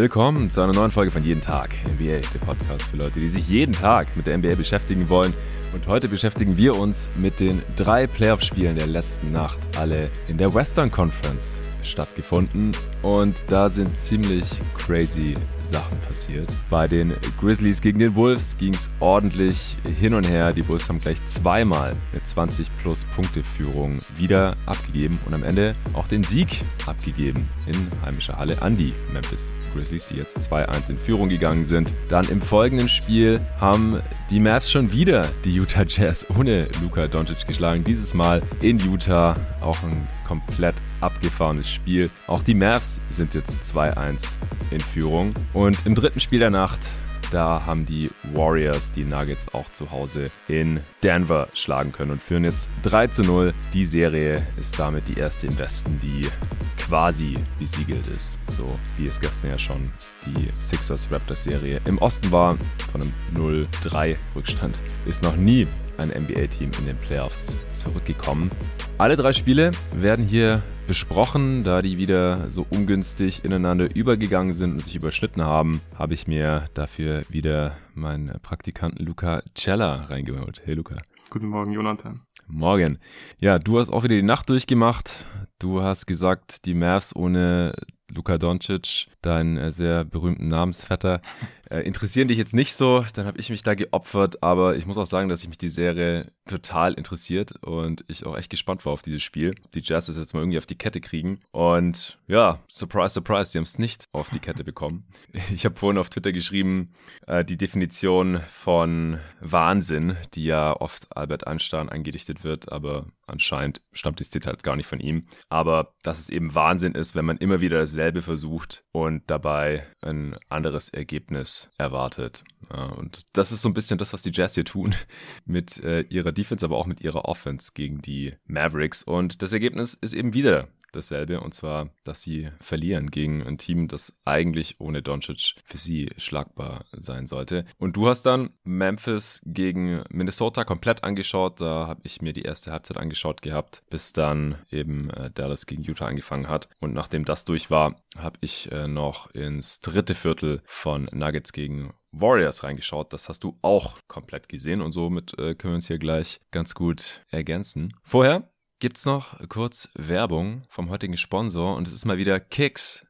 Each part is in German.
Willkommen zu einer neuen Folge von Jeden Tag NBA, der Podcast für Leute, die sich jeden Tag mit der NBA beschäftigen wollen. Und heute beschäftigen wir uns mit den drei Playoff-Spielen der letzten Nacht, alle in der Western Conference stattgefunden. Und da sind ziemlich crazy Sachen passiert. Bei den Grizzlies gegen den Wolves ging es ordentlich hin und her. Die Bulls haben gleich zweimal eine 20 plus Punkte Führung wieder abgegeben und am Ende auch den Sieg abgegeben in heimischer Halle an die Memphis Grizzlies, die jetzt 2-1 in Führung gegangen sind. Dann im folgenden Spiel haben die Mavs schon wieder die Utah Jazz ohne Luka Doncic geschlagen. Dieses Mal in Utah auch ein komplett abgefahrenes Spiel. Auch die Mavs sind jetzt 2-1 in Führung. Und im dritten Spiel der Nacht da haben die Warriors die Nuggets auch zu Hause in Denver schlagen können und führen jetzt 3 zu 0. Die Serie ist damit die erste im Westen, die quasi besiegelt ist. So wie es gestern ja schon die Sixers Raptors Serie im Osten war. Von einem 0-3 Rückstand ist noch nie ein NBA-Team in den Playoffs zurückgekommen. Alle drei Spiele werden hier besprochen, da die wieder so ungünstig ineinander übergegangen sind und sich überschnitten haben, habe ich mir dafür wieder meinen Praktikanten Luca Cella reingeholt. Hey Luca. Guten Morgen, Jonathan. Morgen. Ja, du hast auch wieder die Nacht durchgemacht. Du hast gesagt, die Mavs ohne Luka Doncic, deinen äh, sehr berühmten Namensvetter, äh, interessieren dich jetzt nicht so. Dann habe ich mich da geopfert, aber ich muss auch sagen, dass sich mich die Serie total interessiert und ich auch echt gespannt war auf dieses Spiel. Die Jazz das jetzt mal irgendwie auf die Kette kriegen. Und ja, surprise, surprise, die haben es nicht auf die Kette bekommen. Ich habe vorhin auf Twitter geschrieben, äh, die Definition von Wahnsinn, die ja oft Albert Einstein angedichtet wird, aber anscheinend stammt das Zitat gar nicht von ihm. Aber dass es eben Wahnsinn ist, wenn man immer wieder dasselbe versucht und dabei ein anderes Ergebnis erwartet. Und das ist so ein bisschen das, was die Jazz hier tun mit äh, ihrer Defense, aber auch mit ihrer Offense gegen die Mavericks. Und das Ergebnis ist eben wieder dasselbe, und zwar, dass sie verlieren gegen ein Team, das eigentlich ohne Doncic für sie schlagbar sein sollte. Und du hast dann Memphis gegen Minnesota komplett angeschaut. Da habe ich mir die erste Halbzeit angeschaut gehabt, bis dann eben äh, Dallas gegen Utah angefangen hat. Und nachdem das durch war, habe ich äh, noch ins dritte Viertel von Nuggets gegen Warriors reingeschaut. Das hast du auch komplett gesehen und somit äh, können wir uns hier gleich ganz gut ergänzen. Vorher gibt's noch kurz Werbung vom heutigen Sponsor und es ist mal wieder kicks.com.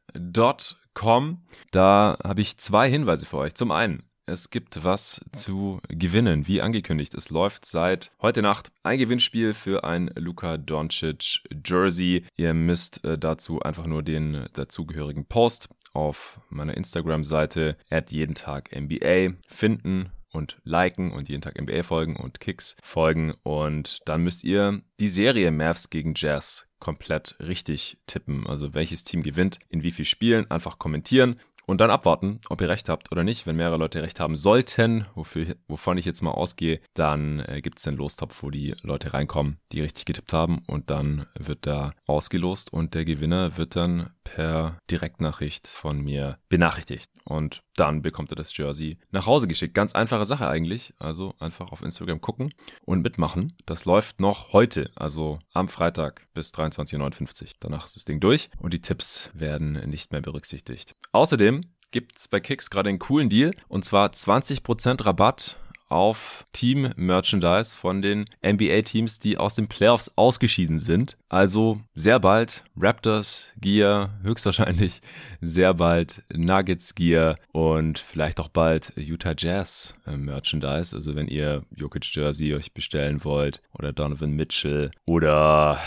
Da habe ich zwei Hinweise für euch. Zum einen, es gibt was zu gewinnen, wie angekündigt. Es läuft seit heute Nacht ein Gewinnspiel für ein Luka Doncic Jersey. Ihr müsst äh, dazu einfach nur den dazugehörigen Post auf meiner Instagram-Seite at jeden Tag NBA finden und liken und jeden Tag NBA folgen und Kicks folgen. Und dann müsst ihr die Serie Mavs gegen Jazz komplett richtig tippen. Also welches Team gewinnt, in wie viel Spielen, einfach kommentieren und dann abwarten, ob ihr recht habt oder nicht. Wenn mehrere Leute recht haben sollten, wofür, wovon ich jetzt mal ausgehe, dann äh, gibt es den Lostopf, wo die Leute reinkommen, die richtig getippt haben und dann wird da ausgelost und der Gewinner wird dann per Direktnachricht von mir benachrichtigt und dann bekommt er das Jersey nach Hause geschickt. Ganz einfache Sache eigentlich, also einfach auf Instagram gucken und mitmachen. Das läuft noch heute, also am Freitag bis 23.59 Uhr. Danach ist das Ding durch und die Tipps werden nicht mehr berücksichtigt. Außerdem gibt's bei Kicks gerade einen coolen Deal und zwar 20% Rabatt auf Team-Merchandise von den NBA-Teams, die aus den Playoffs ausgeschieden sind. Also sehr bald Raptors Gear, höchstwahrscheinlich sehr bald Nuggets Gear und vielleicht auch bald Utah Jazz äh, Merchandise. Also wenn ihr Jokic Jersey euch bestellen wollt oder Donovan Mitchell oder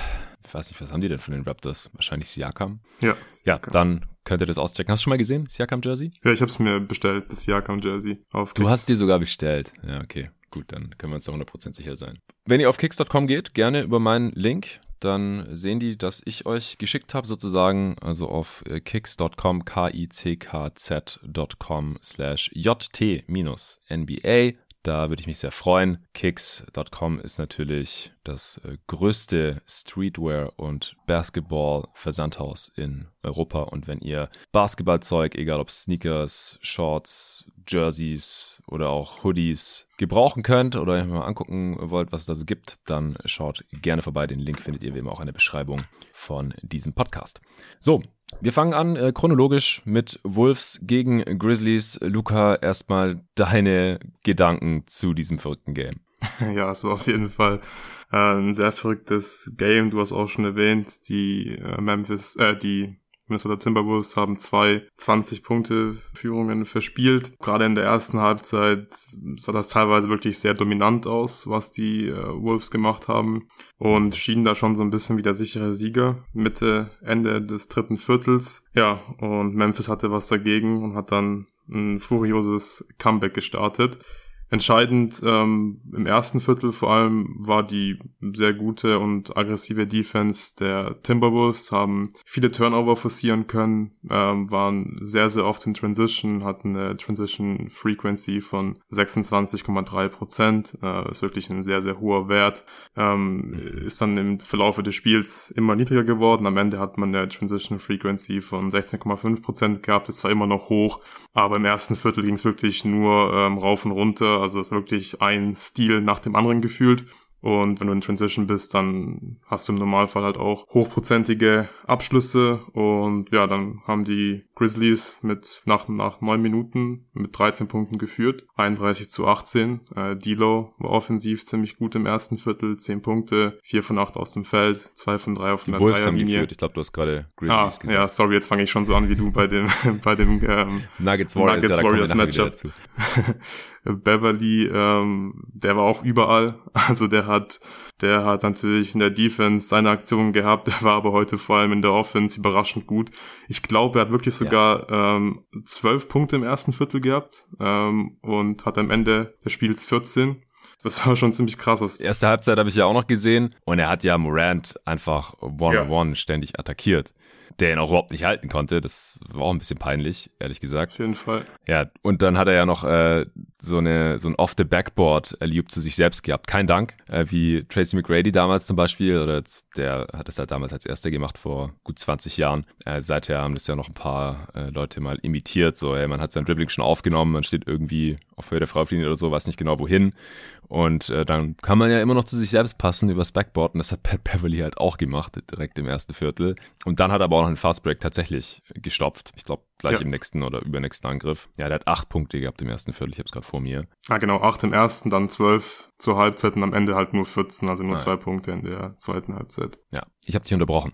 ich weiß nicht, was haben die denn von den Raptors? Wahrscheinlich Siakam? Ja. Siakam. Ja, dann könnt ihr das auschecken. Hast du schon mal gesehen, Siakam Jersey? Ja, ich habe es mir bestellt, das Siakam Jersey. Auf du hast dir sogar bestellt. Ja, okay. Gut, dann können wir uns da 100% sicher sein. Wenn ihr auf kicks.com geht, gerne über meinen Link, dann sehen die, dass ich euch geschickt habe, sozusagen, also auf äh, kicks.com, k-i-c-k-z.com slash jt-nba da würde ich mich sehr freuen. Kicks.com ist natürlich das äh, größte Streetwear- und Basketball-Versandhaus in Europa. Und wenn ihr Basketballzeug, egal ob Sneakers, Shorts, Jerseys oder auch Hoodies gebrauchen könnt oder mal angucken wollt, was es da so gibt, dann schaut gerne vorbei. Den Link findet ihr wie immer auch in der Beschreibung von diesem Podcast. So, wir fangen an äh, chronologisch mit Wolves gegen Grizzlies. Luca, erstmal deine Gedanken zu diesem verrückten Game. Ja, es war auf jeden Fall äh, ein sehr verrücktes Game. Du hast auch schon erwähnt, die äh, Memphis, äh, die Minnesota Timberwolves haben zwei 20-Punkte-Führungen verspielt. Gerade in der ersten Halbzeit sah das teilweise wirklich sehr dominant aus, was die äh, Wolves gemacht haben und schienen da schon so ein bisschen wie der sichere Sieger Mitte, Ende des dritten Viertels. Ja, und Memphis hatte was dagegen und hat dann ein furioses Comeback gestartet. Entscheidend ähm, im ersten Viertel vor allem war die sehr gute und aggressive Defense der Timberwolves, haben viele Turnover forcieren können, ähm, waren sehr, sehr oft in Transition, hatten eine Transition Frequency von 26,3 Prozent, äh, ist wirklich ein sehr, sehr hoher Wert, ähm, ist dann im Verlaufe des Spiels immer niedriger geworden, am Ende hat man eine Transition Frequency von 16,5 Prozent gehabt, ist zwar immer noch hoch, aber im ersten Viertel ging es wirklich nur ähm, rauf und runter, also es ist wirklich ein Stil nach dem anderen gefühlt. Und wenn du in Transition bist, dann hast du im Normalfall halt auch hochprozentige Abschlüsse. Und ja, dann haben die Grizzlies mit nach, nach neun Minuten mit 13 Punkten geführt. 31 zu 18. Äh, D'Lo war offensiv ziemlich gut im ersten Viertel. 10 Punkte, 4 von 8 aus dem Feld, 2 von 3 auf der Dreierlinie. Ich glaube, du hast gerade Grizzlies ah, gesagt. Ja, sorry, jetzt fange ich schon so an wie du bei dem, bei dem ähm, Nuggets Warriors, Nuggets ja, Warriors Matchup. Beverly, ähm, der war auch überall. Also der hat, der hat natürlich in der Defense seine Aktionen gehabt, der war aber heute vor allem in der Offense überraschend gut. Ich glaube, er hat wirklich sogar ähm, zwölf Punkte im ersten Viertel gehabt ähm, und hat am Ende des Spiels 14. Das war schon ziemlich krass. Was Erste Halbzeit habe ich ja auch noch gesehen und er hat ja Morant einfach one-on-one ja. ständig attackiert der ihn auch überhaupt nicht halten konnte. Das war auch ein bisschen peinlich, ehrlich gesagt. Auf jeden Fall. Ja, und dann hat er ja noch äh, so eine so ein Off-the-Backboard erlebt zu sich selbst gehabt. Kein Dank, äh, wie Tracy McGrady damals zum Beispiel, oder der hat es halt damals als erster gemacht vor gut 20 Jahren. Äh, seither haben das ja noch ein paar äh, Leute mal imitiert. So, ey, man hat sein Dribbling schon aufgenommen, man steht irgendwie auf Höhe der Freiwurflinie oder so, weiß nicht genau wohin. Und äh, dann kann man ja immer noch zu sich selbst passen übers Backboard und das hat Pat Beverly halt auch gemacht, direkt im ersten Viertel. Und dann hat er aber auch noch einen Fastbreak tatsächlich gestopft. Ich glaube, gleich ja. im nächsten oder übernächsten Angriff. Ja, der hat acht Punkte gehabt im ersten Viertel, ich habe es gerade vor mir. Ah, genau, acht im ersten, dann zwölf zur Halbzeit und am Ende halt nur 14, also nur ah, zwei. Punkte in der zweiten Halbzeit. Ja, ich habe dich unterbrochen.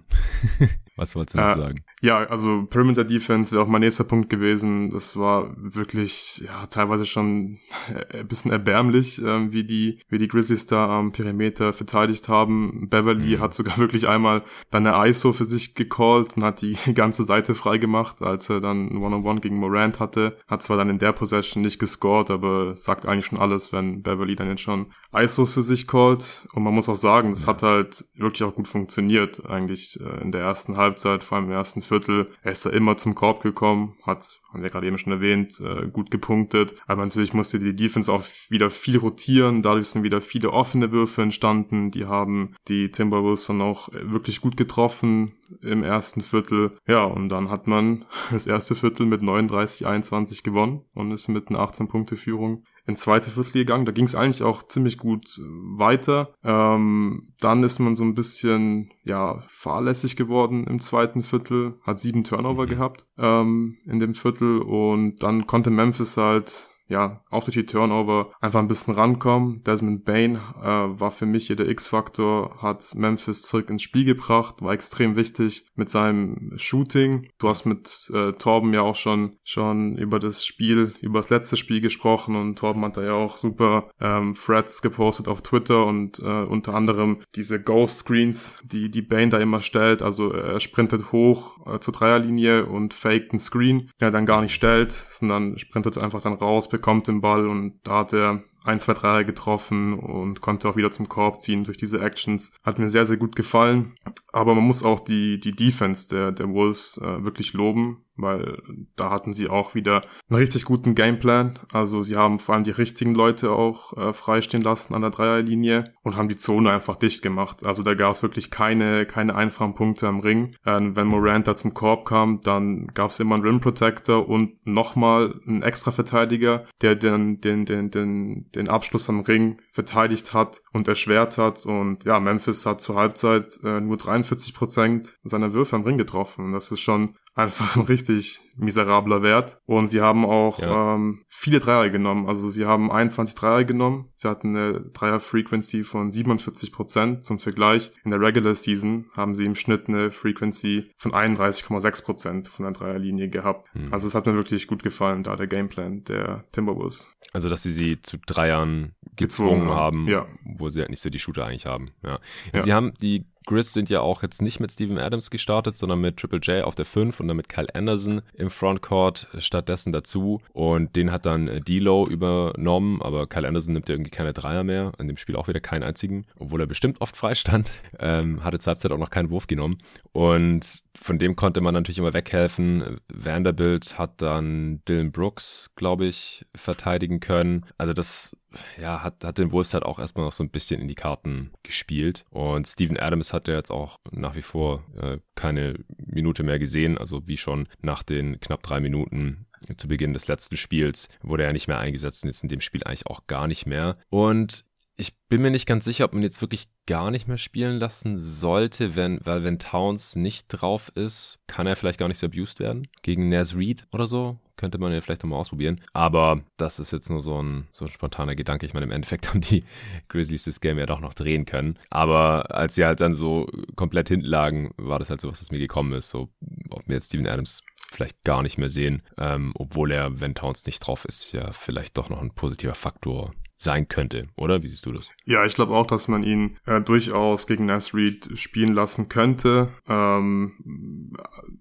Was wolltest du noch äh, sagen? Ja, also Perimeter Defense wäre auch mein nächster Punkt gewesen. Das war wirklich, ja, teilweise schon ein bisschen erbärmlich, äh, wie die, wie die Grizzlies da am Perimeter verteidigt haben. Beverly mhm. hat sogar wirklich einmal dann eine ISO für sich gecallt und hat die ganze Seite frei gemacht, als er dann ein One-on-One gegen Morant hatte. Hat zwar dann in der Possession nicht gescored, aber sagt eigentlich schon alles, wenn Beverly dann jetzt schon ISOs für sich callt. Und man muss auch sagen, das ja. hat halt wirklich auch gut funktioniert, eigentlich äh, in der ersten Halbzeit, vor allem im ersten Viertel. Er ist da immer zum Korb gekommen, hat, haben wir gerade eben schon erwähnt, äh, gut gepunktet. Aber natürlich musste die Defense auch wieder viel rotieren. Dadurch sind wieder viele offene Würfe entstanden. Die haben die Timberwolves dann auch wirklich gut getroffen im ersten Viertel. Ja, und dann hat man das erste Viertel mit 39-21 gewonnen und ist mit einer 18-Punkte-Führung in zweite Viertel gegangen. Da ging es eigentlich auch ziemlich gut äh, weiter. Ähm, dann ist man so ein bisschen ja fahrlässig geworden im zweiten Viertel, hat sieben Turnover mhm. gehabt ähm, in dem Viertel und dann konnte Memphis halt ja, durch die Turnover einfach ein bisschen rankommen. Desmond Bain äh, war für mich hier der X-Faktor, hat Memphis zurück ins Spiel gebracht, war extrem wichtig mit seinem Shooting. Du hast mit äh, Torben ja auch schon schon über das Spiel, über das letzte Spiel gesprochen und Torben hat da ja auch super ähm, Threads gepostet auf Twitter und äh, unter anderem diese Ghost Screens, die die Bain da immer stellt. Also er sprintet hoch äh, zur Dreierlinie und faked einen Screen, den er dann gar nicht stellt, sondern sprintet einfach dann raus, bekommt den Ball und da hat er ein, zwei Dreier getroffen und konnte auch wieder zum Korb ziehen durch diese Actions. Hat mir sehr, sehr gut gefallen. Aber man muss auch die, die Defense der, der Wolves äh, wirklich loben weil da hatten sie auch wieder einen richtig guten Gameplan. Also sie haben vor allem die richtigen Leute auch äh, freistehen lassen an der Dreierlinie und haben die Zone einfach dicht gemacht. Also da gab es wirklich keine, keine einfachen Punkte am Ring. Ähm, wenn Morant da zum Korb kam, dann gab es immer einen Rim Protector und nochmal einen extra Verteidiger, der den, den, den, den, den Abschluss am Ring verteidigt hat und erschwert hat. Und ja, Memphis hat zur Halbzeit äh, nur 43 Prozent seiner Würfe am Ring getroffen. Das ist schon einfach ein richtig miserabler Wert. Und sie haben auch ja. ähm, viele Dreier genommen. Also sie haben 21 Dreier genommen. Sie hatten eine Dreier-Frequency von 47 Prozent. Zum Vergleich, in der Regular Season haben sie im Schnitt eine Frequency von 31,6 Prozent von der Dreierlinie gehabt. Hm. Also es hat mir wirklich gut gefallen, da der Gameplan der Timberwolves. Also dass sie sie zu Dreiern gezwungen, gezwungen haben, ja. wo sie halt nicht so die Shooter eigentlich haben. Ja. ja. Sie haben die Grizz sind ja auch jetzt nicht mit Steven Adams gestartet, sondern mit Triple J auf der 5 und dann mit Kyle Anderson im Frontcourt stattdessen dazu. Und den hat dann äh, D-Low übernommen, aber Kyle Anderson nimmt ja irgendwie keine Dreier mehr. In dem Spiel auch wieder keinen einzigen, obwohl er bestimmt oft freistand. Ähm, hatte zur Halbzeit auch noch keinen Wurf genommen. Und von dem konnte man natürlich immer weghelfen. Vanderbilt hat dann Dylan Brooks, glaube ich, verteidigen können. Also das ja, hat, hat den Wolves halt auch erstmal noch so ein bisschen in die Karten gespielt. Und Steven Adams hat ja jetzt auch nach wie vor äh, keine Minute mehr gesehen. Also wie schon nach den knapp drei Minuten zu Beginn des letzten Spiels wurde er nicht mehr eingesetzt und jetzt in dem Spiel eigentlich auch gar nicht mehr. Und ich bin mir nicht ganz sicher, ob man jetzt wirklich gar nicht mehr spielen lassen sollte, wenn, weil wenn Towns nicht drauf ist, kann er vielleicht gar nicht so abused werden. Gegen Naz Reed oder so könnte man ja vielleicht nochmal ausprobieren. Aber das ist jetzt nur so ein, so ein spontaner Gedanke. Ich meine, im Endeffekt haben die Grizzlies das Game ja doch noch drehen können. Aber als sie halt dann so komplett hinten lagen, war das halt so, was das mir gekommen ist. So, ob wir jetzt Steven Adams vielleicht gar nicht mehr sehen, ähm, obwohl er, wenn Towns nicht drauf ist, ja vielleicht doch noch ein positiver Faktor sein könnte, oder? Wie siehst du das? Ja, ich glaube auch, dass man ihn äh, durchaus gegen Nas Reed spielen lassen könnte. Ähm,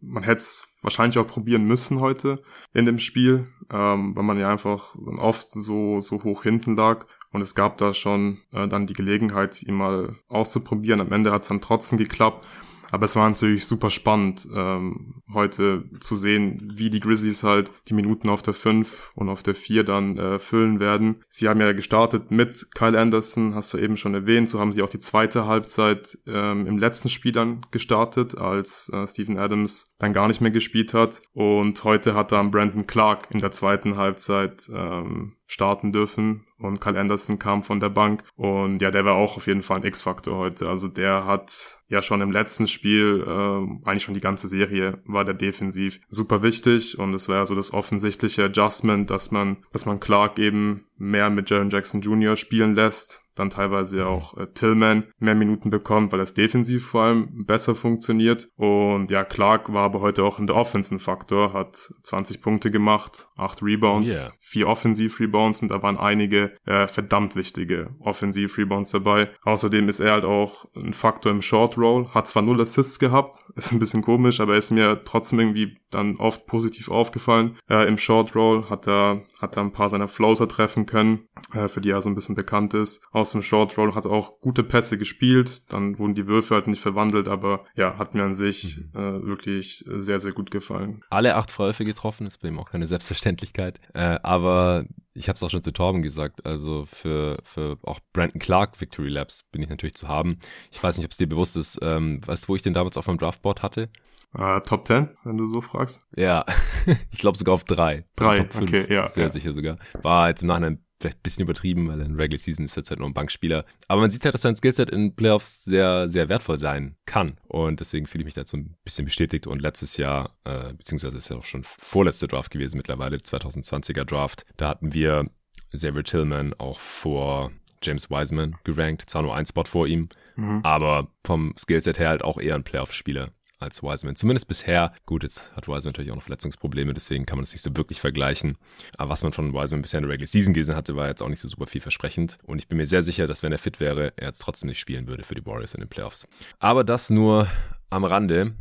man hätte es wahrscheinlich auch probieren müssen heute in dem Spiel, ähm, weil man ja einfach oft so, so hoch hinten lag. Und es gab da schon äh, dann die Gelegenheit, ihn mal auszuprobieren. Am Ende hat es dann trotzdem geklappt. Aber es war natürlich super spannend, ähm, heute zu sehen, wie die Grizzlies halt die Minuten auf der 5 und auf der 4 dann äh, füllen werden. Sie haben ja gestartet mit Kyle Anderson, hast du eben schon erwähnt. So haben sie auch die zweite Halbzeit ähm, im letzten Spiel dann gestartet, als äh, Steven Adams dann gar nicht mehr gespielt hat. Und heute hat dann Brandon Clark in der zweiten Halbzeit ähm, starten dürfen und Kyle Anderson kam von der Bank und ja, der war auch auf jeden Fall ein X-Faktor heute. Also der hat ja schon im letzten Spiel, äh, eigentlich schon die ganze Serie, war der defensiv super wichtig und es war ja so das offensichtliche Adjustment, dass man, dass man Clark eben mehr mit Jaron Jackson Jr. spielen lässt dann teilweise auch äh, Tillman mehr Minuten bekommt, weil das defensiv vor allem besser funktioniert. Und ja, Clark war aber heute auch in der Offense ein Faktor, hat 20 Punkte gemacht, 8 Rebounds, yeah. 4 Offensiv-Rebounds und da waren einige äh, verdammt wichtige Offensiv-Rebounds dabei. Außerdem ist er halt auch ein Faktor im Short Roll, hat zwar null Assists gehabt, ist ein bisschen komisch, aber ist mir trotzdem irgendwie dann oft positiv aufgefallen. Äh, Im Short Roll hat er, hat er ein paar seiner Floater treffen können, äh, für die er so ein bisschen bekannt ist. Aus dem Short Roll hat auch gute Pässe gespielt, dann wurden die Würfe halt nicht verwandelt, aber ja, hat mir an sich mhm. äh, wirklich sehr, sehr gut gefallen. Alle acht Würfe getroffen, ist bei ihm auch keine Selbstverständlichkeit. Äh, aber ich habe es auch schon zu Torben gesagt, also für, für auch Brandon Clark Victory Labs bin ich natürlich zu haben. Ich weiß nicht, ob es dir bewusst ist, ähm, weißt du, wo ich den damals auf meinem Draftboard hatte? Uh, Top 10, wenn du so fragst. Ja, ich glaube sogar auf drei. Drei, also okay, ja. Sehr ja. sicher sogar. War jetzt im Nachhinein vielleicht ein bisschen übertrieben, weil in Regular Season ist jetzt halt nur ein Bankspieler. Aber man sieht halt, dass sein Skillset in Playoffs sehr, sehr wertvoll sein kann. Und deswegen fühle ich mich dazu ein bisschen bestätigt. Und letztes Jahr, äh, beziehungsweise ist ja auch schon vorletzte Draft gewesen mittlerweile, 2020er Draft, da hatten wir Xavier Tillman auch vor James Wiseman gerankt. Zwar nur ein Spot vor ihm, mhm. aber vom Skillset her halt auch eher ein Playoff-Spieler als Wiseman. Zumindest bisher. Gut, jetzt hat Wiseman natürlich auch noch Verletzungsprobleme, deswegen kann man das nicht so wirklich vergleichen. Aber was man von Wiseman bisher in der Regular Season gesehen hatte, war jetzt auch nicht so super vielversprechend. Und ich bin mir sehr sicher, dass wenn er fit wäre, er jetzt trotzdem nicht spielen würde für die Warriors in den Playoffs. Aber das nur am Rande.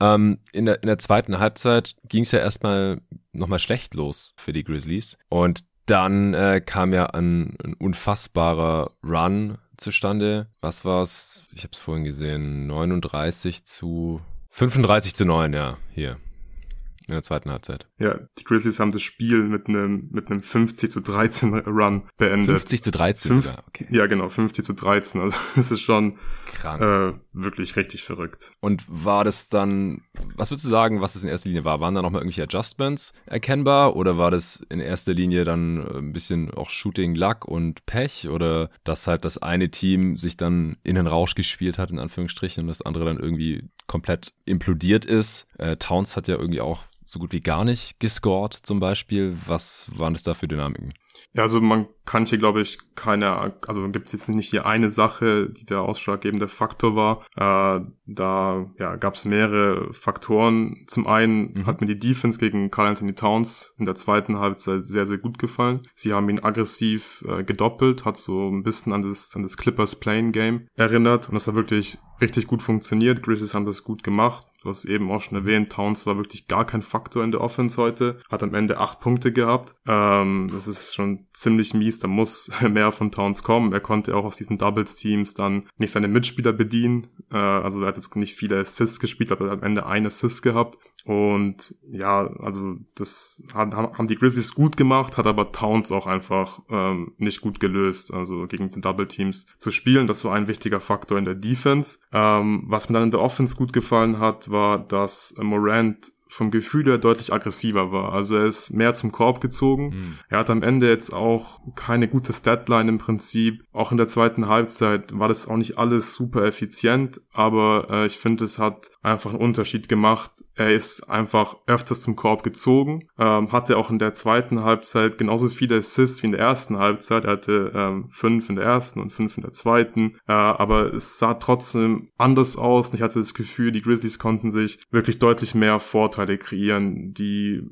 Ähm, in, der, in der zweiten Halbzeit ging es ja erstmal nochmal schlecht los für die Grizzlies. Und Dann äh, kam ja ein, ein unfassbarer Run zustande. Was war's? Ich habe es vorhin gesehen. 39 zu 35 zu 9, ja, hier. In der zweiten Halbzeit. Ja, die Grizzlies haben das Spiel mit einem, mit einem 50 zu 13 Run beendet. 50 zu 13 Fünf, sogar, okay. Ja, genau, 50 zu 13. Also es ist schon Krank. Äh, wirklich richtig verrückt. Und war das dann, was würdest du sagen, was es in erster Linie war? Waren da nochmal irgendwelche Adjustments erkennbar oder war das in erster Linie dann ein bisschen auch Shooting, Luck und Pech oder dass halt das eine Team sich dann in den Rausch gespielt hat, in Anführungsstrichen, und das andere dann irgendwie komplett implodiert ist? Äh, Towns hat ja irgendwie auch so gut wie gar nicht gescored zum Beispiel. Was waren das da für Dynamiken? Ja, also man kann hier, glaube ich, keine, also gibt es jetzt nicht hier eine Sache, die der ausschlaggebende Faktor war. Äh, da ja, gab es mehrere Faktoren. Zum einen mhm. hat mir die Defense gegen Carl Anthony Towns in der zweiten Halbzeit sehr, sehr gut gefallen. Sie haben ihn aggressiv äh, gedoppelt, hat so ein bisschen an das, an das Clippers Playing Game erinnert und das hat wirklich richtig gut funktioniert. Grizzlies haben das gut gemacht. Du hast eben auch schon erwähnt, Towns war wirklich gar kein Faktor in der Offense heute, hat am Ende acht Punkte gehabt. Ähm, das ist schon ziemlich mies, da muss mehr von Towns kommen. Er konnte auch aus diesen Doubles-Teams dann nicht seine Mitspieler bedienen. Äh, also er hat jetzt nicht viele Assists gespielt, aber er hat am Ende ein Assist gehabt. Und ja, also das haben die Grizzlies gut gemacht, hat aber Towns auch einfach ähm, nicht gut gelöst, also gegen die Double Teams zu spielen. Das war ein wichtiger Faktor in der Defense. Ähm, was mir dann in der Offense gut gefallen hat, war, dass Morant vom Gefühl her deutlich aggressiver war. Also er ist mehr zum Korb gezogen. Mhm. Er hat am Ende jetzt auch keine gute Statline im Prinzip. Auch in der zweiten Halbzeit war das auch nicht alles super effizient, aber äh, ich finde, es hat einfach einen Unterschied gemacht. Er ist einfach öfters zum Korb gezogen, ähm, hatte auch in der zweiten Halbzeit genauso viele Assists wie in der ersten Halbzeit. Er hatte ähm, fünf in der ersten und fünf in der zweiten, äh, aber es sah trotzdem anders aus und ich hatte das Gefühl, die Grizzlies konnten sich wirklich deutlich mehr Vorteile Vorteile kreieren. Die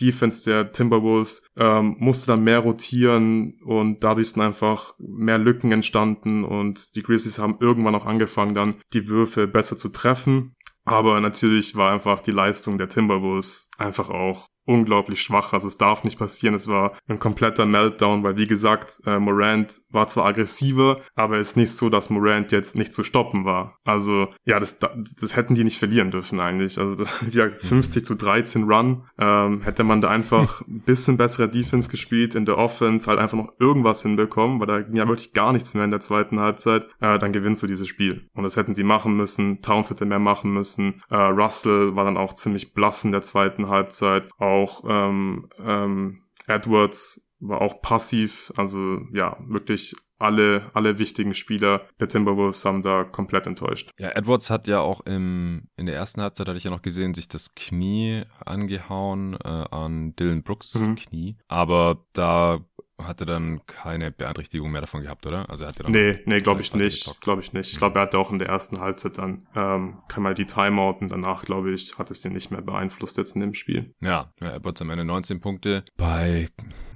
Defense der Timberwolves ähm, musste dann mehr rotieren und dadurch sind einfach mehr Lücken entstanden und die Grizzlies haben irgendwann auch angefangen, dann die Würfe besser zu treffen. Aber natürlich war einfach die Leistung der Timberwolves einfach auch unglaublich schwach. Also es darf nicht passieren. Es war ein kompletter Meltdown, weil wie gesagt, äh, Morant war zwar aggressiver, aber es ist nicht so, dass Morant jetzt nicht zu stoppen war. Also ja, das, das hätten die nicht verlieren dürfen eigentlich. Also wie gesagt, 50 zu 13 Run. Ähm, hätte man da einfach ein bisschen bessere Defense gespielt, in der Offense halt einfach noch irgendwas hinbekommen, weil da ging ja wirklich gar nichts mehr in der zweiten Halbzeit, äh, dann gewinnst du dieses Spiel. Und das hätten sie machen müssen. Towns hätte mehr machen müssen. Äh, Russell war dann auch ziemlich blass in der zweiten Halbzeit. Auch auch ähm, ähm, Edwards war auch passiv, also ja, wirklich alle, alle wichtigen Spieler der Timberwolves haben da komplett enttäuscht. Ja, Edwards hat ja auch im, in der ersten Halbzeit, hatte ich ja noch gesehen, sich das Knie angehauen äh, an Dylan Brooks mhm. Knie. Aber da hatte dann keine Beeinträchtigung mehr davon gehabt, oder? Also er hatte dann Nee, nee, glaube ich nicht. Glaube ich nicht. Ich glaube, er hatte auch in der ersten Halbzeit dann ähm, kann man die Timeout und danach, glaube ich, hat es den nicht mehr beeinflusst jetzt in dem Spiel. Ja, ja er wird am Ende 19 Punkte bei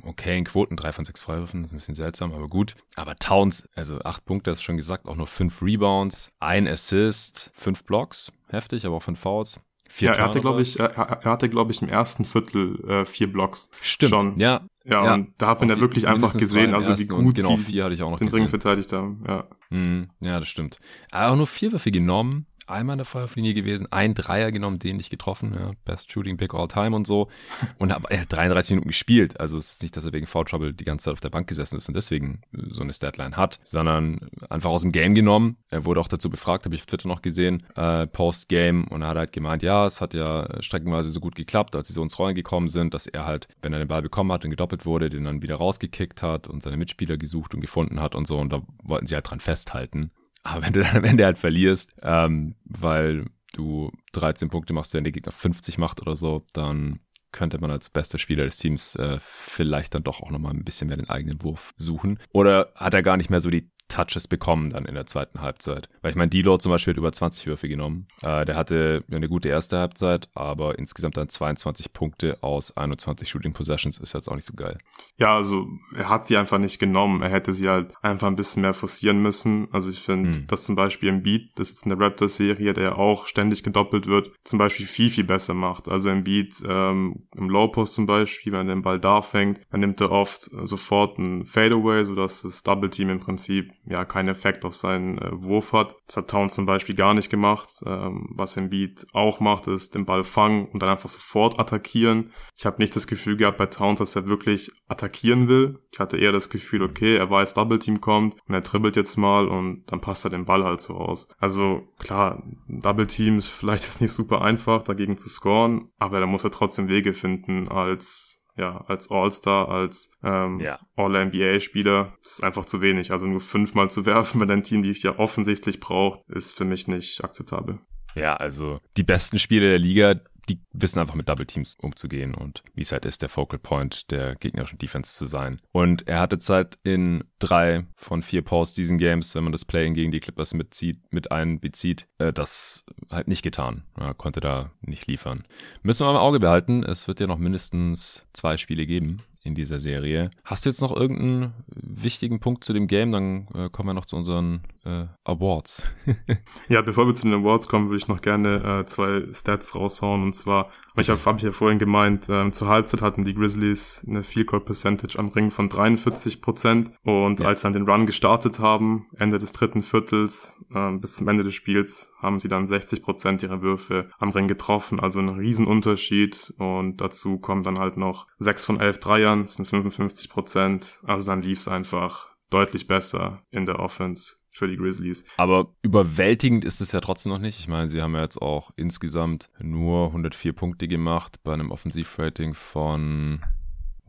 okayen Quoten, drei von sechs Freiwürfen, das ist ein bisschen seltsam, aber gut. Aber Towns, also acht Punkte, hast du schon gesagt, auch nur fünf Rebounds, ein Assist, fünf Blocks, heftig, aber auch fünf Fouls. Vier ja, er hatte, glaube ich, er, er hatte, glaube ich, im ersten Viertel äh, vier Blocks. Stimmt. Schon. Ja. Ja, ja. und da hat man ja wirklich einfach gesehen, also wie gut genau vier hatte ich auch noch den Ring verteidigt haben. Ja. Mm, ja, das stimmt. Aber auch nur vier Würfe genommen einmal in der Feuerlinie gewesen, ein Dreier genommen, den nicht getroffen, ja, Best Shooting Pick all time und so. Und hab, er hat 33 Minuten gespielt. Also es ist nicht, dass er wegen Foul Trouble die ganze Zeit auf der Bank gesessen ist und deswegen so eine Statline hat, sondern einfach aus dem Game genommen. Er wurde auch dazu befragt, habe ich auf Twitter noch gesehen, äh, Post-Game und er hat halt gemeint, ja, es hat ja streckenweise so gut geklappt, als sie so ins Rollen gekommen sind, dass er halt, wenn er den Ball bekommen hat und gedoppelt wurde, den dann wieder rausgekickt hat und seine Mitspieler gesucht und gefunden hat und so und da wollten sie halt dran festhalten. Aber wenn du dann am Ende halt verlierst, ähm, weil du 13 Punkte machst, wenn der Gegner 50 macht oder so, dann könnte man als bester Spieler des Teams äh, vielleicht dann doch auch nochmal ein bisschen mehr den eigenen Wurf suchen. Oder hat er gar nicht mehr so die Touches bekommen dann in der zweiten Halbzeit. Weil ich meine, Deload zum Beispiel hat über 20 Würfe genommen. Äh, der hatte eine gute erste Halbzeit, aber insgesamt dann 22 Punkte aus 21 Shooting Possessions ist jetzt auch nicht so geil. Ja, also er hat sie einfach nicht genommen. Er hätte sie halt einfach ein bisschen mehr forcieren müssen. Also ich finde, hm. dass zum Beispiel im Beat, das ist eine Raptors-Serie, der auch ständig gedoppelt wird, zum Beispiel viel, viel besser macht. Also im Beat, ähm, im Low Post zum Beispiel, wenn er den Ball da fängt, dann nimmt er oft sofort ein Fadeaway, sodass das Double Team im Prinzip ja keinen Effekt auf seinen äh, Wurf hat. Das hat Towns zum Beispiel gar nicht gemacht. Ähm, was Embiid auch macht, ist den Ball fangen und dann einfach sofort attackieren. Ich habe nicht das Gefühl gehabt bei Towns, dass er wirklich attackieren will. Ich hatte eher das Gefühl, okay, er weiß, Double Team kommt und er dribbelt jetzt mal und dann passt er den Ball halt so aus. Also klar, Double Team ist vielleicht nicht super einfach, dagegen zu scoren, aber da muss er trotzdem Wege finden als ja, als All-Star, als ähm, ja. All-NBA-Spieler ist einfach zu wenig. Also nur fünfmal zu werfen, wenn ein Team die dich ja offensichtlich braucht, ist für mich nicht akzeptabel. Ja, also die besten Spiele der Liga, die wissen einfach mit Double Teams umzugehen und wie es halt ist, der Focal Point der gegnerischen Defense zu sein. Und er hatte Zeit in drei von vier Postseason Games, wenn man das Playing gegen die Clippers mitzieht, mit einbezieht, äh, das halt nicht getan. Er konnte da nicht liefern. Müssen wir mal im Auge behalten. Es wird ja noch mindestens zwei Spiele geben in dieser Serie. Hast du jetzt noch irgendeinen wichtigen Punkt zu dem Game? Dann äh, kommen wir noch zu unseren äh, Awards. ja, bevor wir zu den Awards kommen, würde ich noch gerne äh, zwei Stats raushauen. Und zwar, ich habe hab ich ja vorhin gemeint, äh, zur Halbzeit hatten die Grizzlies eine Field Goal Percentage am Ring von 43 Prozent. Und ja. als sie dann den Run gestartet haben, Ende des dritten Viertels äh, bis zum Ende des Spiels, haben sie dann 60 Prozent ihrer Würfe am Ring getroffen. Also ein Riesenunterschied. Und dazu kommen dann halt noch 6 von 11 Dreiern, das sind 55 Prozent. Also dann lief es einfach deutlich besser in der Offense für die Grizzlies. Aber überwältigend ist es ja trotzdem noch nicht. Ich meine, sie haben ja jetzt auch insgesamt nur 104 Punkte gemacht bei einem Offensivrating von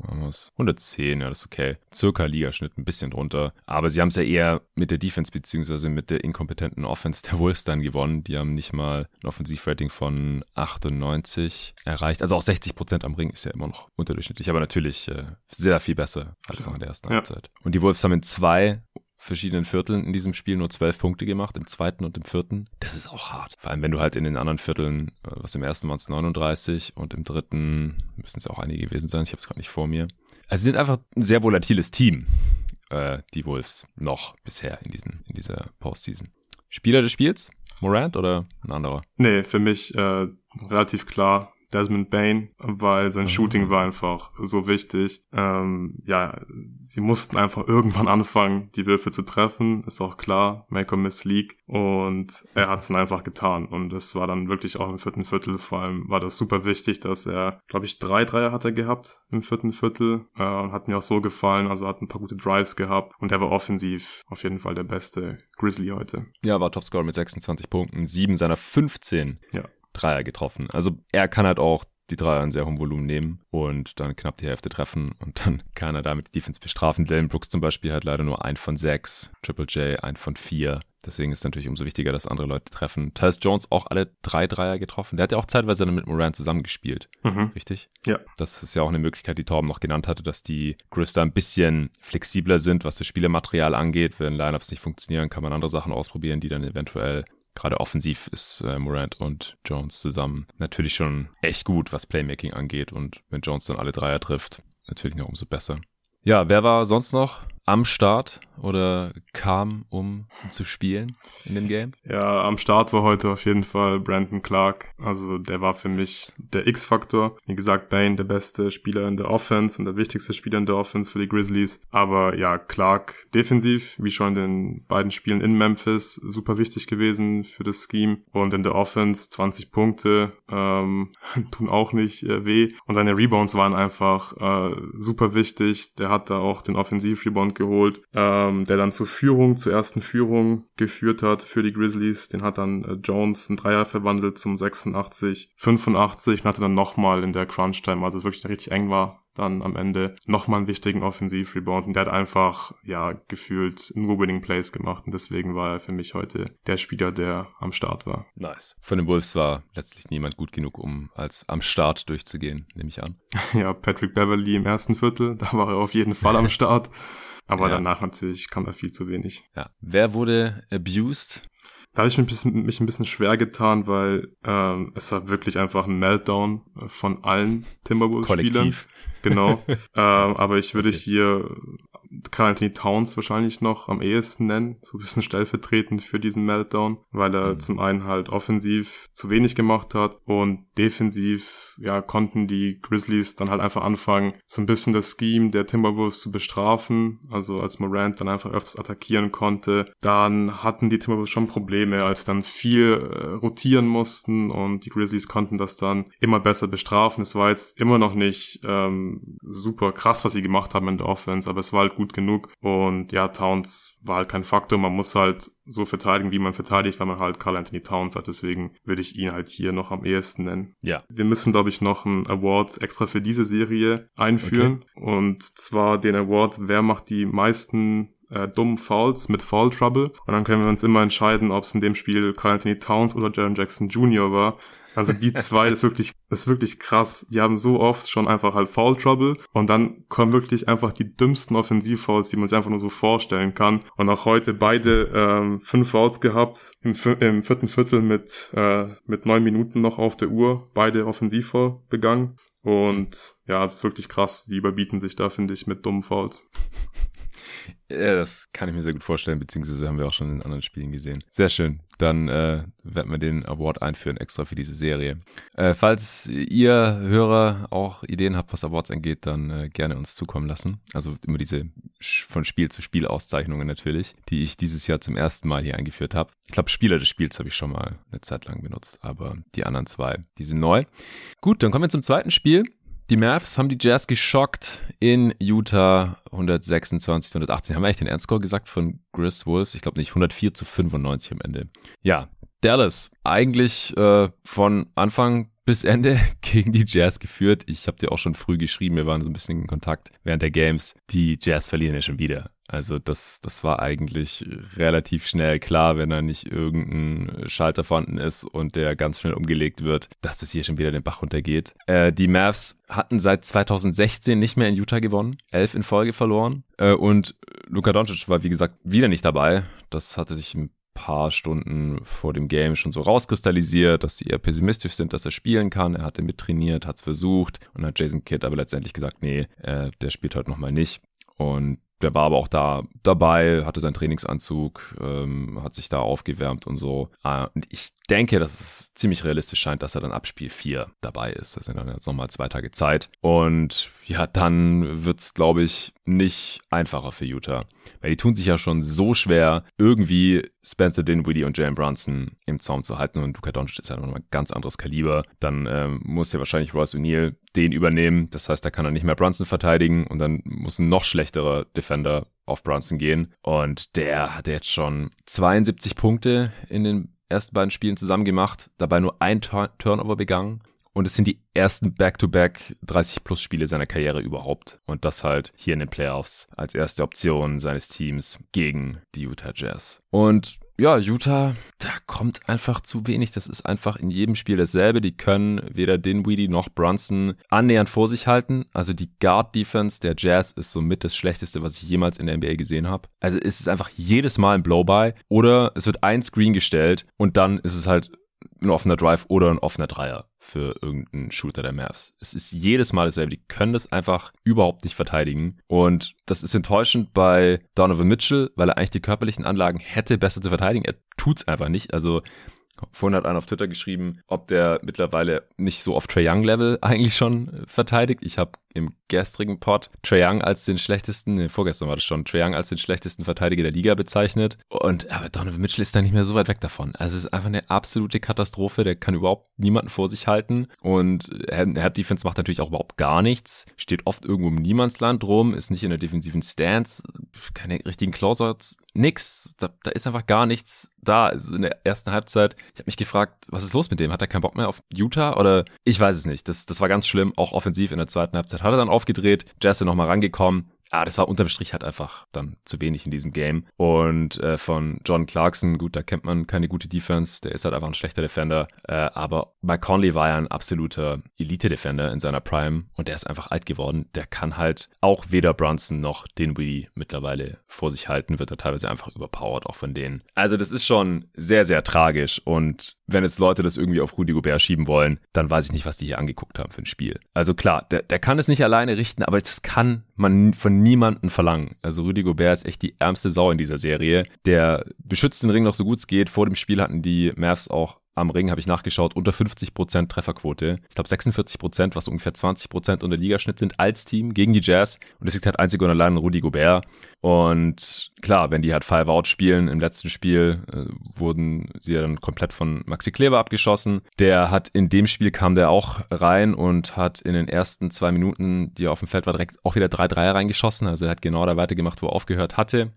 110, ja, das ist okay. Circa Ligaschnitt, ein bisschen drunter. Aber sie haben es ja eher mit der Defense beziehungsweise mit der inkompetenten Offense der Wolves dann gewonnen. Die haben nicht mal ein Offensivrating von 98 erreicht. Also auch 60 Prozent am Ring ist ja immer noch unterdurchschnittlich, aber natürlich äh, sehr viel Vor als noch in der ersten ja. Halbzeit. Und die Wolves haben in zwei verschiedenen Vierteln in diesem Spiel nur zwölf Punkte gemacht, im zweiten und im vierten. Das ist auch hart. Vor allem, wenn du halt in den anderen Vierteln, äh, was im ersten waren es 39 und im dritten müssen es auch einige gewesen sein, ich habe es gerade nicht vor mir. Also sie sind einfach ein sehr volatiles Team, äh, die Wolves, noch bisher in, diesen, in dieser Postseason. Spieler des Spiels? Morant oder ein anderer? Nee, für mich äh, relativ klar Desmond Bain, weil sein mhm. Shooting war einfach so wichtig. Ähm, ja, sie mussten einfach irgendwann anfangen, die Würfe zu treffen, ist auch klar, make or miss league und er hat es dann einfach getan und es war dann wirklich auch im vierten Viertel, vor allem war das super wichtig, dass er, glaube ich, drei Dreier hat er gehabt im vierten Viertel äh, hat mir auch so gefallen, also hat ein paar gute Drives gehabt und er war offensiv auf jeden Fall der beste Grizzly heute. Ja, war Topscorer mit 26 Punkten, sieben seiner 15 ja. Dreier getroffen. Also er kann halt auch die Dreier in sehr hohem Volumen nehmen und dann knapp die Hälfte treffen und dann kann er damit die Defense bestrafen. Dylan Brooks zum Beispiel hat leider nur ein von sechs, Triple J ein von vier. Deswegen ist es natürlich umso wichtiger, dass andere Leute treffen. Tyus Jones auch alle drei Dreier getroffen. Der hat ja auch zeitweise dann mit Moran zusammengespielt. Mhm. Richtig? Ja. Das ist ja auch eine Möglichkeit, die Torben noch genannt hatte, dass die Chris da ein bisschen flexibler sind, was das Spielermaterial angeht. Wenn Lineups nicht funktionieren, kann man andere Sachen ausprobieren, die dann eventuell gerade offensiv ist äh, Morant und Jones zusammen natürlich schon echt gut, was Playmaking angeht. Und wenn Jones dann alle Dreier trifft, natürlich noch umso besser. Ja, wer war sonst noch am Start oder kam, um zu spielen in dem Game? Ja, am Start war heute auf jeden Fall Brandon Clark. Also der war für mich der X-Faktor. Wie gesagt, Bane der beste Spieler in der Offense und der wichtigste Spieler in der Offense für die Grizzlies. Aber ja, Clark defensiv, wie schon in den beiden Spielen in Memphis, super wichtig gewesen für das Scheme. Und in der Offense 20 Punkte ähm, tun auch nicht äh, weh. Und seine Rebounds waren einfach äh, super wichtig. Der hat da auch den Offensiv-Rebound geholt. Ähm, der dann zur Führung, zur ersten Führung geführt hat für die Grizzlies. Den hat dann äh, Jones ein Dreier verwandelt zum 86, 85 und hatte dann nochmal in der Crunch-Time, also es wirklich richtig eng war, dann am Ende nochmal einen wichtigen Offensiv-Rebound. Und der hat einfach, ja, gefühlt nur Winning Plays gemacht. Und deswegen war er für mich heute der Spieler, der am Start war. Nice. Von den Wolves war letztlich niemand gut genug, um als am Start durchzugehen, nehme ich an. ja, Patrick Beverly im ersten Viertel, da war er auf jeden Fall am Start. Aber Ja. danach natürlich kam da viel zu wenig. Ja. Wer wurde abused? Da habe ich mich ein, bisschen, mich ein bisschen schwer getan, weil ähm, es war wirklich einfach ein Meltdown von allen Timberwolves-Spielern. Genau. ähm, aber ich würde Okay. hier Carl Anthony Towns wahrscheinlich noch am ehesten nennen, so ein bisschen stellvertretend für diesen Meltdown, weil er Mhm. zum einen halt offensiv zu wenig gemacht hat und defensiv, ja, konnten die Grizzlies dann halt einfach anfangen, so ein bisschen das Scheme der Timberwolves zu bestrafen, also als Morant dann einfach öfters attackieren konnte, dann hatten die Timberwolves schon Probleme, als sie dann viel äh, rotieren mussten und die Grizzlies konnten das dann immer besser bestrafen. Es war jetzt immer noch nicht ähm, super krass, was sie gemacht haben in der Offense, aber es war halt gut genug und ja, Towns war halt kein Faktor. Man muss halt so verteidigen, wie man verteidigt, weil man halt Carl Anthony Towns hat. Deswegen würde ich ihn halt hier noch am ehesten nennen. Ja. Wir müssen, glaube ich, noch einen Award extra für diese Serie einführen. Und zwar den Award, wer macht die meisten äh, dummen Fouls mit Foul Trouble. Und dann können wir uns immer entscheiden, ob es in dem Spiel Carl Anthony Towns oder Jaron Jackson Jr. war. Also die zwei, das ist wirklich, das ist wirklich krass. Die haben so oft schon einfach halt Foul Trouble und dann kommen wirklich einfach die dümmsten Offensivfouls, die man sich einfach nur so vorstellen kann. Und auch heute beide ähm, fünf Fouls gehabt im, im vierten Viertel mit äh, mit neun Minuten noch auf der Uhr, beide Offensivfoul begangen. Und ja, es ist wirklich krass. Die überbieten sich da, finde ich, mit dummen Fouls. Ja, das kann ich mir sehr gut vorstellen, beziehungsweise haben wir auch schon in anderen Spielen gesehen. Sehr schön. Dann äh, werden wir den Award einführen, extra für diese Serie. Äh, falls ihr Hörer auch Ideen habt, was Awards angeht, dann äh, gerne uns zukommen lassen. Also immer diese von Spiel zu Spiel Auszeichnungen natürlich, die ich dieses Jahr zum ersten Mal hier eingeführt habe. Ich glaube, Spieler des Spiels habe ich schon mal eine Zeit lang benutzt, aber die anderen zwei, die sind neu. Gut, dann kommen wir zum zweiten Spiel. Die Mavs haben die Jazz geschockt in Utah 126 118. Haben wir eigentlich den Endscore gesagt von Grizz Wolves? Ich glaube nicht, 104 zu 95 am Ende. Ja, Dallas eigentlich äh, von Anfang bis Ende gegen die Jazz geführt. Ich habe dir auch schon früh geschrieben, wir waren so ein bisschen in Kontakt während der Games. Die Jazz verlieren ja schon wieder. Also das, das war eigentlich relativ schnell klar, wenn da nicht irgendein Schalter vorhanden ist und der ganz schnell umgelegt wird, dass das hier schon wieder den Bach runtergeht. Äh, die Mavs hatten seit 2016 nicht mehr in Utah gewonnen, elf in Folge verloren äh, und Luka Doncic war wie gesagt wieder nicht dabei. Das hatte sich ein paar Stunden vor dem Game schon so rauskristallisiert, dass sie eher pessimistisch sind, dass er spielen kann. Er hatte mittrainiert, hat es versucht und hat Jason Kidd aber letztendlich gesagt, nee, äh, der spielt heute nochmal nicht. Und der war aber auch da dabei, hatte seinen Trainingsanzug, ähm, hat sich da aufgewärmt und so. Äh, und ich denke, dass es ziemlich realistisch scheint, dass er dann ab Spiel 4 dabei ist. Das sind dann jetzt nochmal zwei Tage Zeit. Und ja, dann wird's, glaube ich, nicht einfacher für Utah. Weil die tun sich ja schon so schwer, irgendwie Spencer Dinwiddie und Jalen Brunson im Zaum zu halten. Und Luka Doncic ist ja nochmal ein ganz anderes Kaliber. Dann ähm, muss ja wahrscheinlich Royce O'Neal den übernehmen. Das heißt, da kann er nicht mehr Brunson verteidigen. Und dann muss ein noch schlechterer Defender auf Brunson gehen. Und der hat jetzt schon 72 Punkte in den ersten beiden Spielen zusammen gemacht, dabei nur ein Tur Turnover begangen. Und es sind die ersten Back-to-Back 30-Plus-Spiele seiner Karriere überhaupt. Und das halt hier in den Playoffs als erste Option seines Teams gegen die Utah Jazz. Und ja, Utah, da kommt einfach zu wenig. Das ist einfach in jedem Spiel dasselbe. Die können weder Dinwiddie noch Brunson annähernd vor sich halten. Also die Guard-Defense der Jazz ist somit das Schlechteste, was ich jemals in der NBA gesehen habe. Also es ist einfach jedes Mal ein Blow-by oder es wird ein Screen gestellt und dann ist es halt ein offener Drive oder ein offener Dreier für irgendeinen Shooter der Mavs. Es ist jedes Mal dasselbe. Die können das einfach überhaupt nicht verteidigen. Und das ist enttäuschend bei Donovan Mitchell, weil er eigentlich die körperlichen Anlagen hätte, besser zu verteidigen. Er tut's einfach nicht. Also Vorhin hat einer auf Twitter geschrieben, ob der mittlerweile nicht so auf Trae Young Level eigentlich schon äh, verteidigt. Ich habe im gestrigen Pod Trae Young als den schlechtesten, nee, vorgestern war das schon, Trae Young als den schlechtesten Verteidiger der Liga bezeichnet. Und aber Donovan Mitchell ist da nicht mehr so weit weg davon. Also es ist einfach eine absolute Katastrophe. Der kann überhaupt niemanden vor sich halten. Und er hat Defense macht natürlich auch überhaupt gar nichts. Steht oft irgendwo im Niemandsland rum, ist nicht in der defensiven Stance, keine richtigen Closeouts, nix. Da, da ist einfach gar nichts da. Also in der ersten Halbzeit, ich habe mich gefragt, was ist los mit dem? Hat er keinen Bock mehr auf Utah? Oder ich weiß es nicht. Das, das war ganz schlimm, auch offensiv in der zweiten Halbzeit hat er dann aufgedreht, ist nochmal rangekommen, ah, das war unterm Strich halt einfach dann zu wenig in diesem Game. Und äh, von John Clarkson, gut, da kennt man keine gute Defense, der ist halt einfach ein schlechter Defender. Äh, aber Mike Conley war ja ein absoluter Elite-Defender in seiner Prime und der ist einfach alt geworden. Der kann halt auch weder Brunson noch den Wee mittlerweile vor sich halten, wird er teilweise einfach überpowered auch von denen. Also das ist schon sehr, sehr tragisch und wenn jetzt Leute das irgendwie auf Rudy Gobert schieben wollen, dann weiß ich nicht, was die hier angeguckt haben für ein Spiel. Also klar, der, der kann es nicht alleine richten, aber das kann man von niemandem verlangen. Also Rudy Gobert ist echt die ärmste Sau in dieser Serie. Der beschützt den Ring noch so gut es geht. Vor dem Spiel hatten die Mavs auch am Ring, habe ich nachgeschaut, unter 50% Trefferquote. Ich glaube 46%, was ungefähr 20% unter Ligaschnitt sind als Team gegen die Jazz. Und es liegt halt einzig und allein an Rudy Gobert. Und klar, wenn die halt Five Out spielen, im letzten Spiel äh, wurden sie ja dann komplett von Maxi Kleber abgeschossen. Der hat in dem Spiel kam der auch rein und hat in den ersten zwei Minuten, die er auf dem Feld war, direkt auch wieder drei Dreier reingeschossen. Also er hat genau da weitergemacht, wo er aufgehört hatte.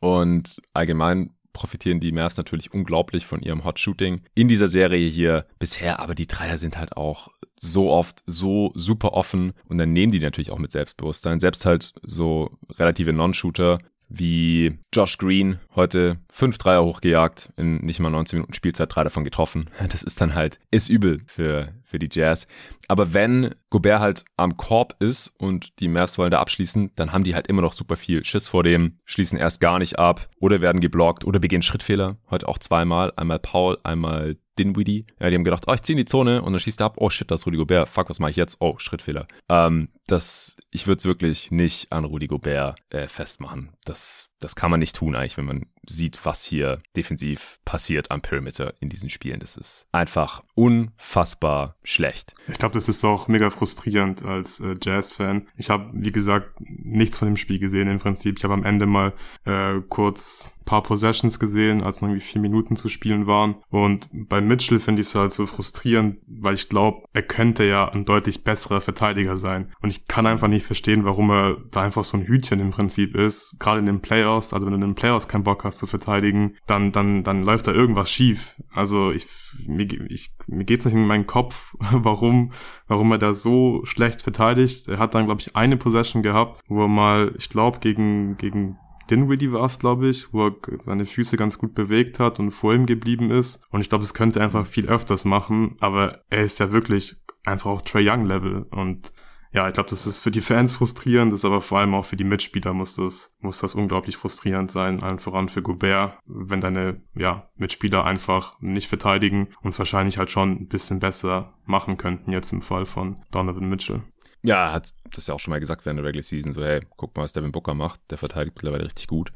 Und allgemein profitieren die Mavs natürlich unglaublich von ihrem Hot Shooting in dieser Serie hier bisher, aber die Dreier sind halt auch so oft so super offen und dann nehmen die natürlich auch mit Selbstbewusstsein. Selbst halt so relative Non-Shooter wie Josh Green heute fünf Dreier hochgejagt, in nicht mal 19 Minuten Spielzeit drei davon getroffen. Das ist dann halt, ist übel für, für die Jazz. Aber wenn Gobert halt am Korb ist und die Mavs wollen da abschließen, dann haben die halt immer noch super viel Schiss vor dem, schließen erst gar nicht ab oder werden geblockt oder begehen Schrittfehler. Heute auch zweimal, einmal Paul, einmal Dinwiddie. Ja, die haben gedacht, oh, ich zieh in die Zone und dann schießt er ab, oh shit, das ist Rudy Gobert, fuck, was mache ich jetzt? Oh, Schrittfehler. Ähm, das, ich würde es wirklich nicht an Rudy Gobert äh, festmachen. Das, das kann man nicht tun eigentlich, wenn man sieht, was hier defensiv passiert am Perimeter in diesen Spielen. Das ist einfach unfassbar schlecht. Ich glaube, das ist auch mega frustrierend als äh, Jazz-Fan. Ich habe, wie gesagt, nichts von dem Spiel gesehen im Prinzip. Ich habe am Ende mal äh, kurz paar Possessions gesehen, als noch irgendwie vier Minuten zu spielen waren. Und bei Mitchell finde ich es halt so frustrierend, weil ich glaube, er könnte ja ein deutlich besserer Verteidiger sein. Und ich kann einfach nicht verstehen, warum er da einfach so ein Hütchen im Prinzip ist. Gerade in den Playoffs, also wenn du in den Playoffs keinen Bock hast zu verteidigen, dann, dann, dann läuft da irgendwas schief. Also ich, mir, ich, mir geht's nicht in meinen Kopf, warum, warum er da so schlecht verteidigt. Er hat dann, glaube ich, eine Possession gehabt, wo er mal, ich glaube, gegen, gegen Dinwiddie war es, glaube ich, wo er seine Füße ganz gut bewegt hat und vor ihm geblieben ist. Und ich glaube, es könnte einfach viel öfters machen, aber er ist ja wirklich einfach auf Trey Young Level und ja, ich glaube, das ist für die Fans frustrierend, ist aber vor allem auch für die Mitspieler muss das, muss das unglaublich frustrierend sein, allen voran für Gobert, wenn deine, ja, Mitspieler einfach nicht verteidigen und es wahrscheinlich halt schon ein bisschen besser machen könnten, jetzt im Fall von Donovan Mitchell. Ja, er hat das ja auch schon mal gesagt während der Regular Season, so hey, guck mal, was Devin Booker macht, der verteidigt mittlerweile richtig gut.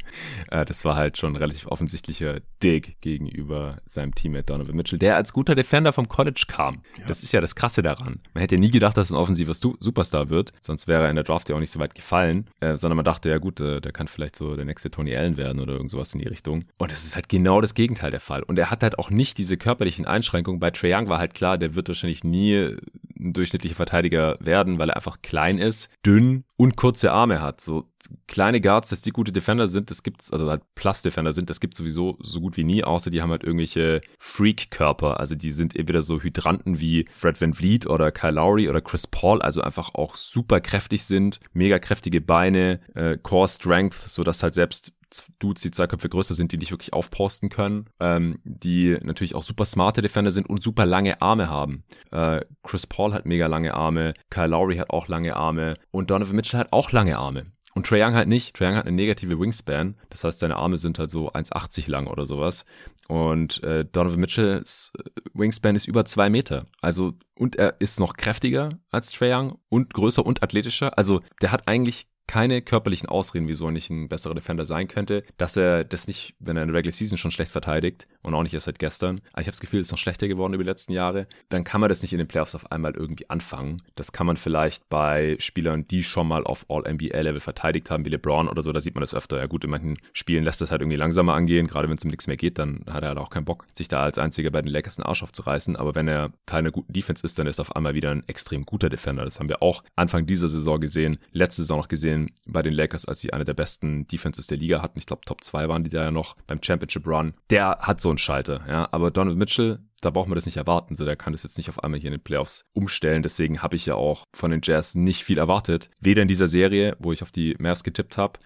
Äh, das war halt schon ein relativ offensichtlicher Dig gegenüber seinem Teammate Donovan Mitchell, der als guter Defender vom College kam. Ja. Das ist ja das Krasse daran. Man hätte nie gedacht, dass ein offensiver Superstar wird, sonst wäre er in der Draft ja auch nicht so weit gefallen, äh, sondern man dachte, ja gut, äh, der kann vielleicht so der nächste Tony Allen werden oder irgend sowas in die Richtung. Und es ist halt genau das Gegenteil der Fall. Und er hat halt auch nicht diese körperlichen Einschränkungen. Bei Trae Young war halt klar, der wird wahrscheinlich nie ein durchschnittlicher Verteidiger werden, weil er einfach klein ist, dünn und kurze Arme hat. So kleine Guards, dass die gute Defender sind, das gibt's, also halt Plus-Defender sind, das gibt's sowieso so gut wie nie, außer die haben halt irgendwelche Freak-Körper. Also die sind entweder so Hydranten wie Fred Van Vliet oder Kyle Lowry oder Chris Paul, also einfach auch super kräftig sind, mega kräftige Beine, äh, Core Strength, so dass halt selbst Dudes, die zwei Köpfe größer sind, die nicht wirklich aufposten können, ähm, die natürlich auch super smarte Defender sind und super lange Arme haben. Äh, Chris Paul hat mega lange Arme, Kyle Lowry hat auch lange Arme und Donovan Mitchell hat auch lange Arme. Und Trae Young halt nicht. Trae Young hat eine negative Wingspan. Das heißt, seine Arme sind halt so 1,80 lang oder sowas. Und äh, Donovan Mitchells äh, Wingspan ist über zwei Meter. Also, und er ist noch kräftiger als Trae Young und größer und athletischer. Also, der hat eigentlich keine körperlichen Ausreden, wieso er nicht ein besserer Defender sein könnte, dass er das nicht, wenn er in der Regular Season schon schlecht verteidigt und auch nicht erst seit gestern, aber ich habe das Gefühl, es ist noch schlechter geworden über die letzten Jahre, dann kann man das nicht in den Playoffs auf einmal irgendwie anfangen. Das kann man vielleicht bei Spielern, die schon mal auf All-NBA-Level verteidigt haben, wie LeBron oder so, da sieht man das öfter. Ja gut, in manchen Spielen lässt das halt irgendwie langsamer angehen, gerade wenn es um nichts mehr geht, dann hat er halt auch keinen Bock, sich da als einziger bei den Lakers einen Arsch aufzureißen, aber wenn er Teil einer guten Defense ist, dann ist er auf einmal wieder ein extrem guter Defender. Das haben wir auch Anfang dieser Saison gesehen, letzte Saison noch gesehen Spielen bei den Lakers, als sie eine der besten Defenses der Liga hatten. Ich glaube, Top 2 waren die da ja noch beim Championship Run. Der hat so einen Schalter, ja. Aber Donovan Mitchell, da braucht man das nicht erwarten. So, der kann das jetzt nicht auf einmal hier in den Playoffs umstellen. Deswegen habe ich ja auch von den Jazz nicht viel erwartet. Weder in dieser Serie, wo ich auf die Mavs getippt habe,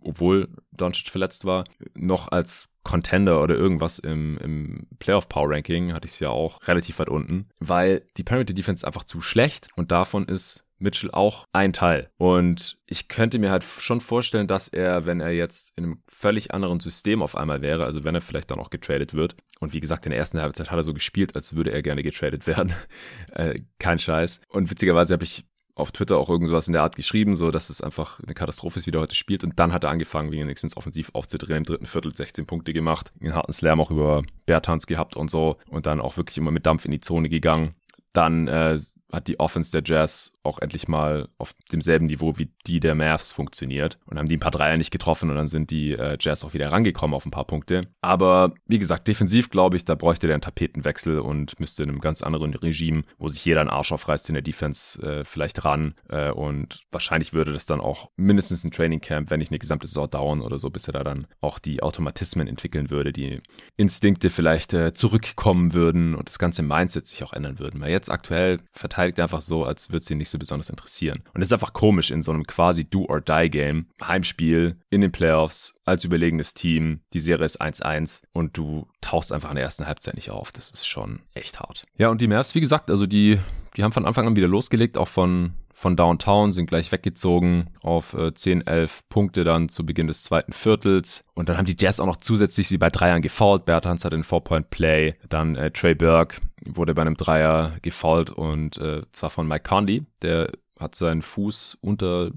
obwohl Doncic verletzt war, noch als Contender oder irgendwas im, im Playoff Power Ranking hatte ich es ja auch relativ weit unten, weil die Perimeter Defense einfach zu schlecht und davon ist Mitchell auch ein Teil. Und ich könnte mir halt schon vorstellen, dass er, wenn er jetzt in einem völlig anderen System auf einmal wäre, also wenn er vielleicht dann auch getradet wird, und wie gesagt, in der ersten Halbzeit hat er so gespielt, als würde er gerne getradet werden. äh, kein Scheiß. Und witzigerweise habe ich auf Twitter auch irgendwas in der Art geschrieben, so dass es einfach eine Katastrophe ist, wie der heute spielt. Und dann hat er angefangen, wenigstens offensiv aufzudrehen. Im dritten Viertel 16 Punkte gemacht, einen harten Slam auch über Bertans gehabt und so. Und dann auch wirklich immer mit Dampf in die Zone gegangen. Dann äh, hat die Offense der Jazz auch endlich mal auf demselben Niveau wie die der Mavs funktioniert und haben die ein paar Dreier nicht getroffen und dann sind die äh, Jazz auch wieder rangekommen auf ein paar Punkte. Aber wie gesagt, defensiv glaube ich, da bräuchte der einen Tapetenwechsel und müsste in einem ganz anderen Regime, wo sich jeder einen Arsch aufreißt in der Defense, äh, vielleicht ran. Äh, und wahrscheinlich würde das dann auch mindestens ein Training Camp, wenn nicht eine gesamte Saison dauern oder so, bis er da dann auch die Automatismen entwickeln würde, die Instinkte vielleicht äh, zurückkommen würden und das ganze Mindset sich auch ändern würden. Weil jetzt aktuell verteidigt er einfach so, als würde es ihn nicht so besonders interessieren. Und es ist einfach komisch in so einem quasi Do-or-Die-Game, Heimspiel in den Playoffs als überlegenes Team. Die Serie ist 1-1 und du tauchst einfach in der ersten Halbzeit nicht auf. Das ist schon echt hart. Ja, und die Mavs, wie gesagt, also die, die haben von Anfang an wieder losgelegt, auch von von Downtown, sind gleich weggezogen auf äh, 10, 11 Punkte dann zu Beginn des zweiten Viertels. Und dann haben die Jazz auch noch zusätzlich sie bei Dreiern gefoult. Bertans hat den Four-Point-Play. Dann äh, Trey Burke wurde bei einem Dreier gefoult und äh, zwar von Mike Conley, der hat seinen Fuß unter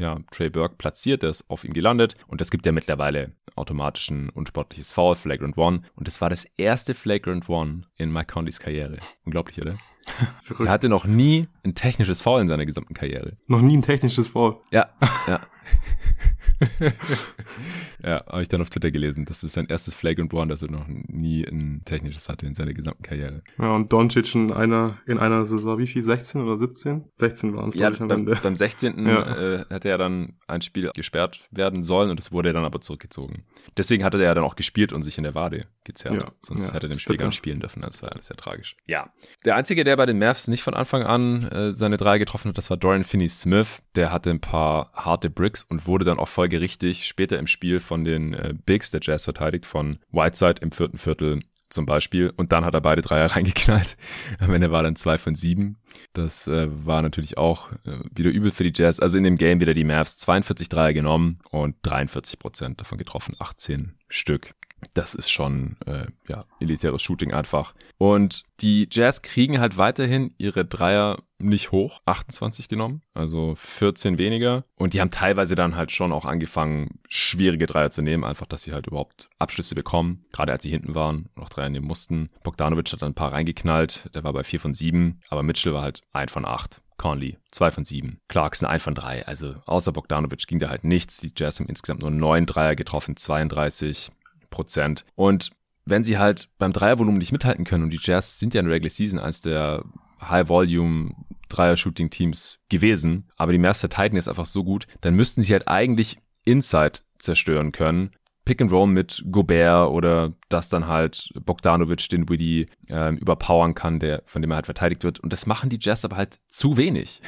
ja, Trey Burke platziert, der ist auf ihm gelandet und das gibt ja mittlerweile automatisch ein unsportliches Foul, Flagrant One und das war das erste Flagrant One in Mike Conleys Karriere. Unglaublich, oder? Er hatte noch nie ein technisches Foul in seiner gesamten Karriere. Noch nie ein technisches Foul? Ja, ja. ja, habe ich dann auf Twitter gelesen. Das ist sein erstes Flagrant One, dass er noch nie ein technisches hatte in seiner gesamten Karriere. Ja, und Doncic in einer, in einer Saison, wie viel? 16 oder 17? 16 waren es, ja, ich, am beim, Ende. beim 16. Ja. Äh, hätte er dann ein Spiel gesperrt werden sollen und das wurde er dann aber zurückgezogen. Deswegen hatte er ja dann auch gespielt und sich in der Wade gezerrt. Ja, Sonst ja, hätte er dem Spiel gar nicht spielen dürfen. Das war alles sehr tragisch. Ja. Der Einzige, der bei den Mavs nicht von Anfang an äh, seine drei getroffen hat, das war Dorian Finney-Smith. Der hatte ein paar harte Bricks und wurde dann auch folgerichtig später im Spiel von den äh, Bigs der Jazz verteidigt, von Whiteside im vierten Viertel zum Beispiel. Und dann hat er beide Dreier reingeknallt. Am Ende war dann zwei von sieben. Das äh, war natürlich auch äh, wieder übel für die Jazz. Also in dem Game wieder die Mavs 42 Dreier genommen und 43 Prozent davon getroffen, 18 Stück das ist schon äh, ja elitäres Shooting einfach. Und die Jazz kriegen halt weiterhin ihre Dreier nicht hoch, 28 genommen, also 14 weniger. Und die haben teilweise dann halt schon auch angefangen, schwierige Dreier zu nehmen, einfach, dass sie halt überhaupt Abschlüsse bekommen, gerade als sie hinten waren und auch Dreier nehmen mussten. Bogdanovic hat dann ein paar reingeknallt, der war bei 4 von 7, aber Mitchell war halt 1 von 8. Conley, 2 von 7. Clarkson 1 von 3. Also außer Bogdanovic ging da halt nichts. Die Jazz haben insgesamt nur 9 Dreier getroffen, 32. Prozent. Und wenn sie halt beim Dreiervolumen nicht mithalten können und die Jazz sind ja in der Regular Season eines der High-Volume Dreier-Shooting-Teams gewesen, aber die Mavs verteidigen ist einfach so gut, dann müssten sie halt eigentlich Inside zerstören können. Pick and Roll mit Gobert oder dass dann halt Bogdanovic den Widdy äh, überpowern kann, der, von dem er halt verteidigt wird. Und das machen die Jazz aber halt zu wenig.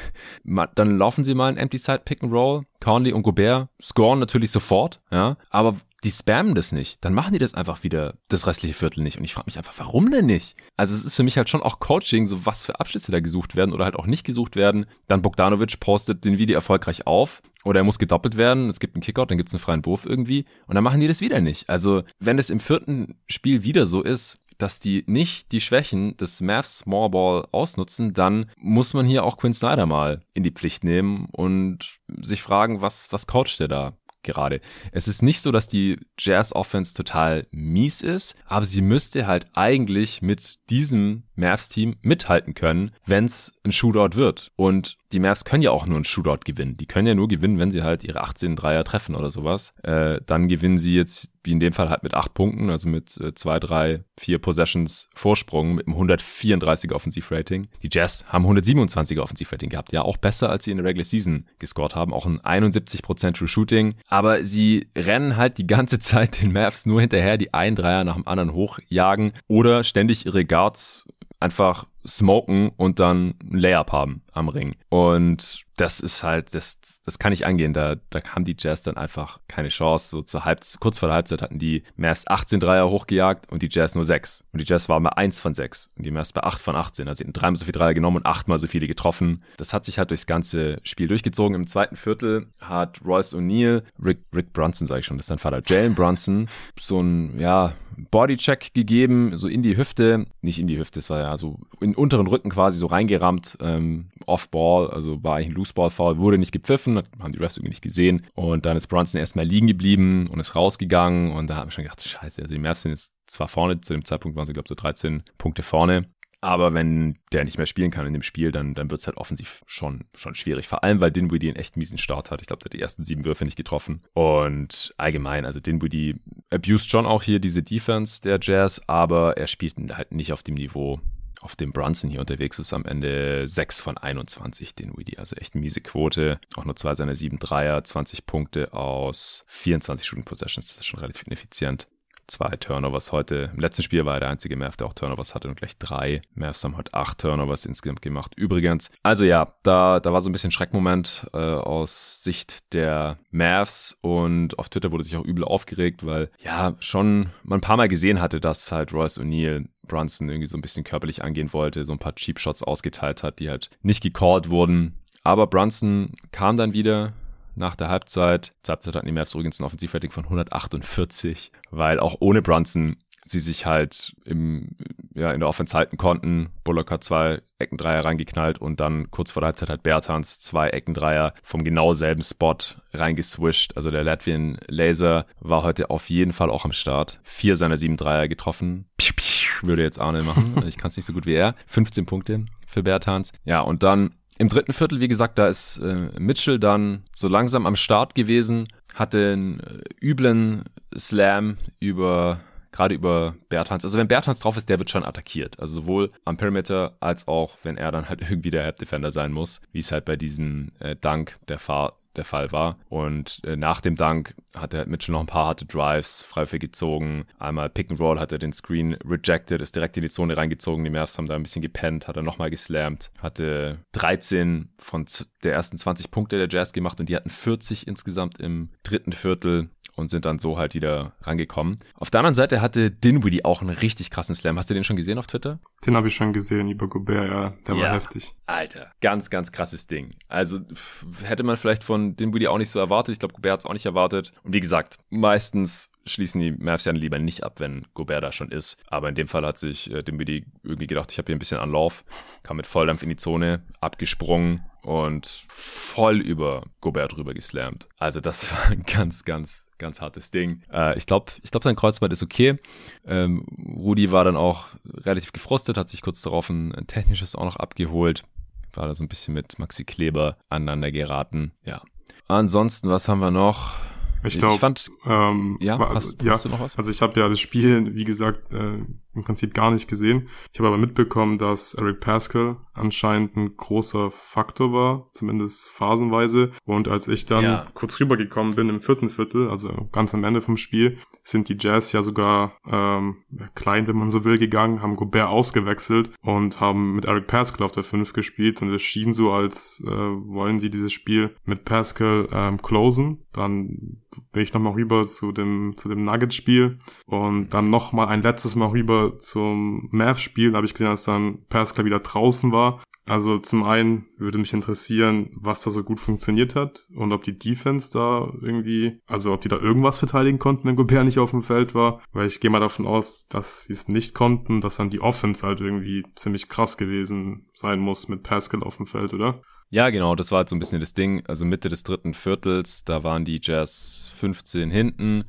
Dann laufen sie mal ein Empty Side Pick and Roll. Conley und Gobert scoren natürlich sofort, ja. Aber die spammen das nicht, dann machen die das einfach wieder das restliche Viertel nicht. Und ich frage mich einfach, warum denn nicht? Also es ist für mich halt schon auch Coaching, so was für Abschlüsse da gesucht werden oder halt auch nicht gesucht werden. Dann Bogdanovic postet den Video erfolgreich auf oder er muss gedoppelt werden, es gibt einen Kickout, dann gibt es einen freien Wurf irgendwie und dann machen die das wieder nicht. Also wenn es im vierten Spiel wieder so ist, dass die nicht die Schwächen des Mavs Small Ball ausnutzen, dann muss man hier auch Quinn Snyder mal in die Pflicht nehmen und sich fragen, was, was coacht der da? Gerade. Es ist nicht so, dass die Jazz Offense total mies ist, aber sie müsste halt eigentlich mit diesem Mavs-Team mithalten können, wenn es ein Shootout wird. Und die Mavs können ja auch nur ein Shootout gewinnen. Die können ja nur gewinnen, wenn sie halt ihre 18 Dreier treffen oder sowas. Äh, dann gewinnen sie jetzt, wie in dem Fall halt mit acht Punkten, also mit äh, zwei, drei, vier Possessions Vorsprung mit einem 134er Offensivrating. Die Jazz haben 127er Offensivrating gehabt. Ja, auch besser, als sie in der Regular Season gescored haben. Auch ein 71% True Shooting. Aber sie rennen halt die ganze Zeit den Mavs nur hinterher, die einen Dreier nach dem anderen hochjagen oder ständig ihre Guards einfach smoken und dann ein Layup haben am Ring. Und das ist halt, das, das kann nicht angehen. Da, da haben die Jazz dann einfach keine Chance. So zur Halbzeit, kurz vor der Halbzeit hatten die Mavs 18 Dreier hochgejagt und die Jazz nur 6. Und die Jazz waren bei 1 von 6 und die Mavs bei 8 von 18. Also sie hatten dreimal so viele Dreier genommen und achtmal so viele getroffen. Das hat sich halt durchs ganze Spiel durchgezogen. Im zweiten Viertel hat Royce O'Neal, Rick, Rick Brunson sage ich schon, das ist sein Vater, Jalen Brunson, so ein, ja, Bodycheck gegeben, so in die Hüfte, nicht in die Hüfte, es war ja so in den unteren Rücken quasi so reingerammt, ähm, off-ball, also war eigentlich ein Loose-Ball-Foul, wurde nicht gepfiffen, haben die Refs irgendwie nicht gesehen und dann ist Brunson erstmal liegen geblieben und ist rausgegangen und da haben wir schon gedacht, scheiße, also die Mavs sind jetzt zwar vorne, zu dem Zeitpunkt waren sie glaube ich so 13 Punkte vorne, aber wenn der nicht mehr spielen kann in dem Spiel, dann, dann wird es halt offensiv schon, schon schwierig. Vor allem, weil Dinwiddie einen echt miesen Start hat. Ich glaube, der hat die ersten sieben Würfe nicht getroffen. Und allgemein, also Dinwiddie abused schon auch hier diese Defense der Jazz, aber er spielt halt nicht auf dem Niveau, auf dem Brunson hier unterwegs ist, am Ende 6 von 21, den Weedy. Also echt miese Quote. Auch nur zwei seiner sieben Dreier, 20 Punkte aus 24 Shooting Possessions. Das ist schon relativ ineffizient zwei Turnovers heute. Im letzten Spiel war er der einzige Mavs, der auch Turnovers hatte und gleich drei. Mavs haben heute acht Turnovers insgesamt gemacht. Übrigens, also ja, da, da war so ein bisschen Schreckmoment äh, aus Sicht der Mavs und auf Twitter wurde sich auch übel aufgeregt, weil ja schon man ein paar Mal gesehen hatte, dass halt Royce O'Neal Brunson irgendwie so ein bisschen körperlich angehen wollte, so ein paar Cheap Shots ausgeteilt hat, die halt nicht gecallt wurden. Aber Brunson kam dann wieder, nach der Halbzeit. Zur Halbzeit hatten die Mavs übrigens ein Offensivrating von 148, weil auch ohne Brunson sie sich halt im, ja, in der Offense halten konnten. Bullock hat zwei Eckendreier reingeknallt und dann kurz vor der Halbzeit hat Bertans zwei Eckendreier vom genau selben Spot reingeswischt. Also der Latvian Laser war heute auf jeden Fall auch am Start. Vier seiner sieben Dreier getroffen. Piu, piu, würde jetzt Arne machen. Ich kann es nicht so gut wie er. 15 Punkte für Bertans. Ja, und dann im dritten Viertel, wie gesagt, da ist äh, Mitchell dann so langsam am Start gewesen, hatte einen äh, üblen Slam über gerade über Berthans. Also wenn Berthans drauf ist, der wird schon attackiert. Also sowohl am Perimeter als auch, wenn er dann halt irgendwie der Help Defender sein muss, wie es halt bei diesem äh, Dank der Fahr der Fall war. Und äh, nach dem Dank hat er Mitchell noch ein paar harte Drives frei für gezogen. Einmal Pick and Roll hat er den Screen rejected, ist direkt in die Zone reingezogen. Die Mavs haben da ein bisschen gepennt, hat er nochmal geslammt, hatte 13 von der ersten 20 Punkte der Jazz gemacht und die hatten 40 insgesamt im dritten Viertel und sind dann so halt wieder rangekommen. Auf der anderen Seite hatte Dinwiddie auch einen richtig krassen Slam. Hast du den schon gesehen auf Twitter? Den habe ich schon gesehen über Gobert, ja. Der ja, war heftig. Alter, ganz, ganz krasses Ding. Also hätte man vielleicht von Dinwiddie auch nicht so erwartet. Ich glaube, Gobert hat es auch nicht erwartet. Und wie gesagt, meistens schließen die Mavs ja lieber nicht ab, wenn Gobert da schon ist. Aber in dem Fall hat sich äh, Dinwiddie irgendwie gedacht, ich habe hier ein bisschen Anlauf, kam mit Volldampf in die Zone, abgesprungen und voll über Gobert drüber geslammt. Also das war ein ganz, ganz ganz hartes Ding. Äh, ich glaube, ich glaube, sein Kreuzband ist okay. Ähm, Rudi war dann auch relativ gefrustet, hat sich kurz darauf ein, ein technisches auch noch abgeholt. War da so ein bisschen mit Maxi Kleber aneinander geraten. Ja. Ansonsten, was haben wir noch? Ich glaube, ähm, ja, hast, ja, hast du noch was? Also ich habe ja das Spiel, wie gesagt, äh, im Prinzip gar nicht gesehen. Ich habe aber mitbekommen, dass Eric Pascal anscheinend ein großer Faktor war, zumindest phasenweise. Und als ich dann ja. kurz rübergekommen bin im vierten Viertel, also ganz am Ende vom Spiel, sind die Jazz ja sogar ähm, klein, wenn man so will, gegangen, haben Gobert ausgewechselt und haben mit Eric Pascal auf der 5 gespielt. Und es schien so, als äh, wollen sie dieses Spiel mit Pascal ähm, closen. Dann bin ich nochmal rüber zu dem, zu dem Nuggets-Spiel und dann nochmal ein letztes Mal rüber zum Mav-Spiel. Da habe ich gesehen, dass dann Pascal wieder draußen war. Also zum einen würde mich interessieren, was da so gut funktioniert hat und ob die Defense da irgendwie, also ob die da irgendwas verteidigen konnten, wenn Gobert nicht auf dem Feld war, weil ich gehe mal davon aus, dass sie es nicht konnten, dass dann die Offense halt irgendwie ziemlich krass gewesen sein muss mit Pascal auf dem Feld, oder? Ja, genau, das war halt so ein bisschen das Ding. Also Mitte des dritten Viertels, da waren die Jazz 15 hinten.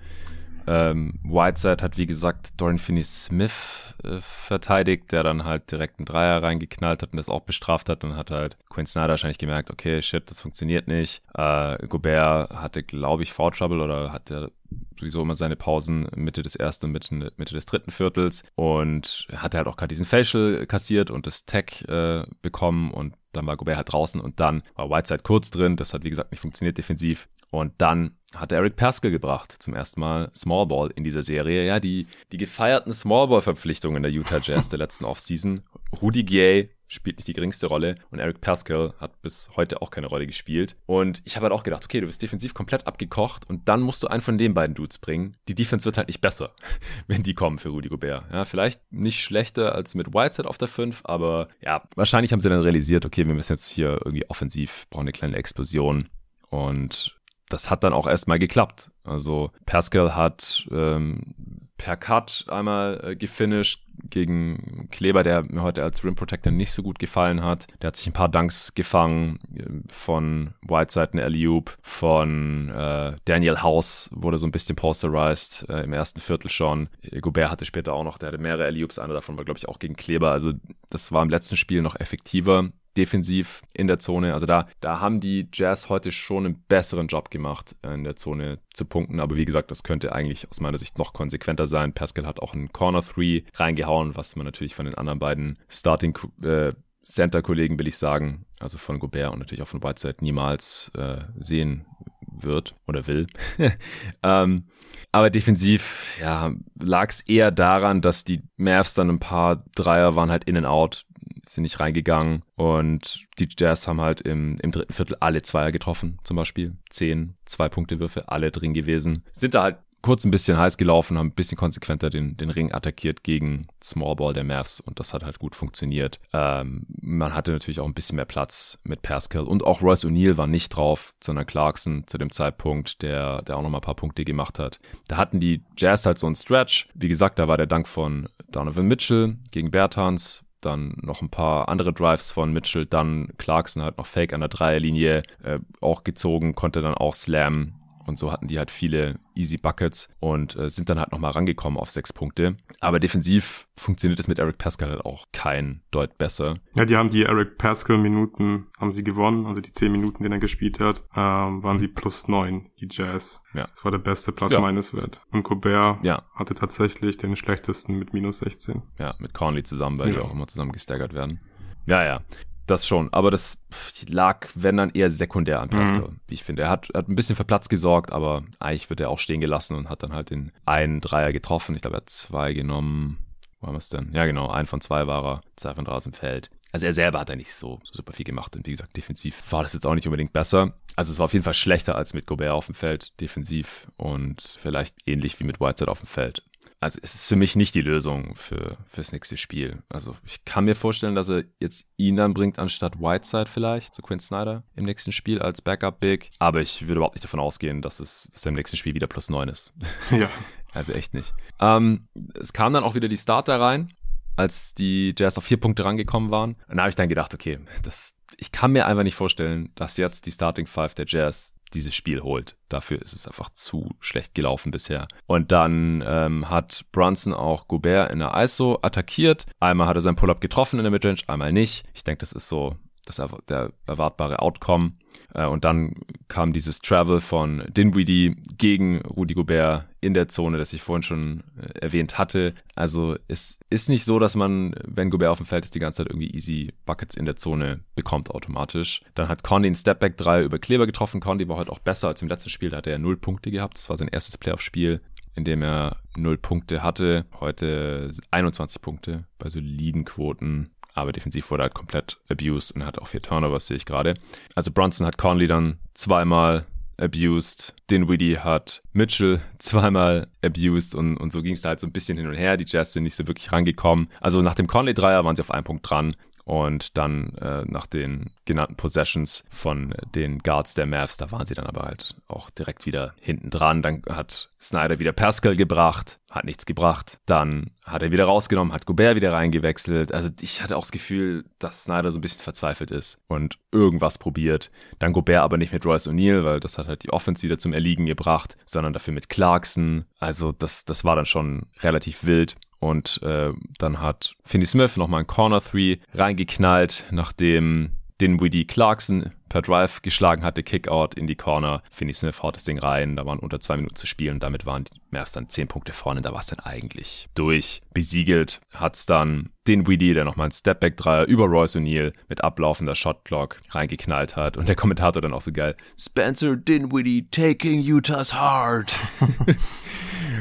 Ähm, Whiteside hat, wie gesagt, Dorian Finney-Smith äh, verteidigt, der dann halt direkt einen Dreier reingeknallt hat und das auch bestraft hat. Dann hat halt Quinn Snyder wahrscheinlich gemerkt, okay, shit, das funktioniert nicht. Äh, Gobert hatte, glaube ich, Foul Trouble oder hatte sowieso immer seine Pausen Mitte des ersten Mitte, Mitte des dritten Viertels und hatte halt auch gerade diesen Facial kassiert und das Tag äh, bekommen und dann war Gobert halt draußen und dann war Whiteside kurz drin. Das hat, wie gesagt, nicht funktioniert defensiv. Und dann hat Eric Pascal gebracht, zum ersten Mal Small Ball in dieser Serie. Ja, die, die gefeierten Small Ball Verpflichtungen der Utah Jazz der letzten Offseason. Rudy Gay spielt nicht die geringste Rolle und Eric Pascal hat bis heute auch keine Rolle gespielt. Und ich habe halt auch gedacht, okay, du bist defensiv komplett abgekocht und dann musst du einen von den beiden Dudes bringen. Die Defense wird halt nicht besser, wenn die kommen für Rudy Gobert. Ja, vielleicht nicht schlechter als mit Whiteside auf der 5, aber ja, wahrscheinlich haben sie dann realisiert, okay, wir müssen jetzt hier irgendwie offensiv, brauchen eine kleine Explosion. Und das hat dann auch erstmal geklappt. Also Pascal hat ähm, per Cut einmal äh, gefinisht gegen Kleber, der mir heute als Rim Protector nicht so gut gefallen hat. Der hat sich ein paar Dunks gefangen äh, von Whiteside und Alley-Oop, von äh, Daniel House wurde so ein bisschen posterized äh, im ersten Viertel schon. Gobert hatte später auch noch, der hatte mehrere Alley-Oops, einer davon war glaube ich auch gegen Kleber. Also das war im letzten Spiel noch effektiver defensiv in der Zone. Also da, da haben die Jazz heute schon einen besseren Job gemacht, in der Zone zu punkten. Aber wie gesagt, das könnte eigentlich aus meiner Sicht noch konsequenter sein. Pascal hat auch einen Corner Three reingehauen, was man natürlich von den anderen beiden Starting äh, Center-Kollegen, will ich sagen, also von Gobert und natürlich auch von Whiteside niemals äh, sehen wird oder will. ähm, aber defensiv, ja, lag es eher daran, dass die Mavs dann ein paar Dreier waren halt in and out sind nicht reingegangen. Und die Jazz haben halt im, im dritten Viertel alle Zweier getroffen, zum Beispiel. Zehn Zwei-Punkte-Würfe, alle drin gewesen. Sind da halt kurz ein bisschen heiß gelaufen, haben ein bisschen konsequenter den, den Ring attackiert gegen Small Ball der Mavs und das hat halt gut funktioniert. Ähm, man hatte natürlich auch ein bisschen mehr Platz mit Pascal und auch Royce O'Neill war nicht drauf, sondern Clarkson zu dem Zeitpunkt, der, der auch noch mal ein paar Punkte gemacht hat. Da hatten die Jazz halt so einen Stretch. Wie gesagt, da war der Dank von Donovan Mitchell gegen Bertans, dann noch ein paar andere Drives von Mitchell, dann Clarkson halt noch Fake an der Dreierlinie äh, auch gezogen, konnte dann auch slammen und so hatten die halt viele easy Buckets und äh, sind dann halt nochmal rangekommen auf sechs Punkte. Aber defensiv funktioniert es mit Eric Pascal halt auch kein Deut besser. Ja, die haben die Eric Pascal Minuten, haben sie gewonnen, also die zehn Minuten, die er gespielt hat, ähm, waren sie plus neun, die Jazz. Ja. Das war der beste Plus-Minus-Wert. Und Gobert ja. hatte tatsächlich den schlechtesten mit minus 16. Ja, mit Conley zusammen, weil ja. die auch immer zusammen gestaggert werden. Ja, ja das schon. Aber das lag, wenn dann, eher sekundär an Pascal, mhm. wie ich finde. Er hat, hat ein bisschen für Platz gesorgt, aber eigentlich wird er auch stehen gelassen und hat dann halt den einen Dreier getroffen. Ich glaube, er hat zwei genommen. Wo haben wir es denn? Ja, genau. Ein von zwei war er, zwei von dem Feld. Also er selber hat er nicht so, so super viel gemacht. Und wie gesagt, defensiv war das jetzt auch nicht unbedingt besser. Also es war auf jeden Fall schlechter als mit Gobert auf dem Feld, defensiv. Und vielleicht ähnlich wie mit Whiteside auf dem Feld also es ist für mich nicht die Lösung für fürs nächste Spiel. Also ich kann mir vorstellen, dass er jetzt ihn dann bringt anstatt Whiteside vielleicht, so Quinn Snyder im nächsten Spiel als Backup Big. Aber ich würde überhaupt nicht davon ausgehen, dass es dass er im nächsten Spiel wieder plus neun ist. Ja. also echt nicht. Ähm, es kam dann auch wieder die Starter rein, als die Jazz auf vier Punkte rangekommen waren. Und da habe ich dann gedacht, okay, das, ich kann mir einfach nicht vorstellen, dass jetzt die Starting Five der Jazz dieses Spiel holt. Dafür ist es einfach zu schlecht gelaufen bisher. Und dann ähm, hat Brunson auch Gobert in der ISO attackiert. Einmal hat er sein Pull-up getroffen in der Midrange, einmal nicht. Ich denke, das ist so das der erwartbare Outcome. Äh, und dann kam dieses Travel von Dinwiddie gegen Rudy Gobert in der Zone, das ich vorhin schon äh, erwähnt hatte. Also es ist nicht so, dass man, wenn Gobert auf dem Feld ist, die ganze Zeit irgendwie easy Buckets in der Zone bekommt automatisch. Dann hat Conley einen Stepback 3 über Kleber getroffen. Conley war heute auch besser als im letzten Spiel. Da hatte er null Punkte gehabt. Das war sein erstes Playoff-Spiel in dem er null Punkte hatte. Heute 21 Punkte bei soliden Quoten aber defensiv wurde er halt komplett abused und hat auch vier Turnovers, sehe ich gerade. Also Bronson hat Conley dann zweimal abused, Dinwiddie hat Mitchell zweimal abused und, und so ging es da halt so ein bisschen hin und her. Die Jazz sind nicht so wirklich rangekommen. Also nach dem Conley-Dreier waren sie auf einen Punkt dran Und dann äh, nach den genannten Possessions von den Guards der Mavs, da waren sie dann aber halt auch direkt wieder hinten dran. Dann hat Snyder wieder Pascal gebracht, hat nichts gebracht. Dann hat er wieder rausgenommen, hat Gobert wieder reingewechselt. Also ich hatte auch das Gefühl, dass Snyder so ein bisschen verzweifelt ist und irgendwas probiert. Dann Gobert aber nicht mit Royce O'Neal, weil das hat halt die Offense wieder zum Erliegen gebracht, sondern dafür mit Clarkson. Also das, das war dann schon relativ wild. Und äh, dann hat Finney Smith nochmal ein Corner Three reingeknallt, nachdem Dinwiddie Clarkson per Drive geschlagen hatte, Kickout in die Corner. Finney Smith haut das Ding rein, da waren unter zwei Minuten zu spielen. Damit waren die Mavs dann zehn Punkte vorne, da war es dann eigentlich durch. Besiegelt hat's dann Dinwiddie, der nochmal einen Stepback-Dreier über Royce O'Neal mit ablaufender Shotclock reingeknallt hat und der Kommentator dann auch so geil, Spencer Dinwiddie taking Utah's heart.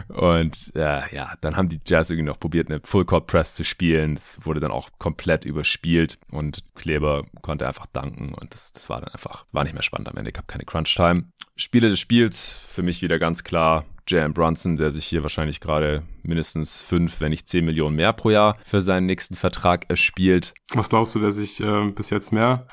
Und äh, ja, dann haben die Jazz irgendwie noch probiert, eine Full Court Press zu spielen. Es wurde dann auch komplett überspielt und Kleber konnte einfach danken und das, das war dann einfach, war nicht mehr spannend am Ende. Ich habe keine Crunch-Time. Spiele des Spiels, für mich wieder ganz klar Jalen Brunson, der sich hier wahrscheinlich gerade mindestens fünf, wenn nicht zehn Millionen mehr pro Jahr für seinen nächsten Vertrag erspielt. Was glaubst du, der sich äh, bis jetzt mehr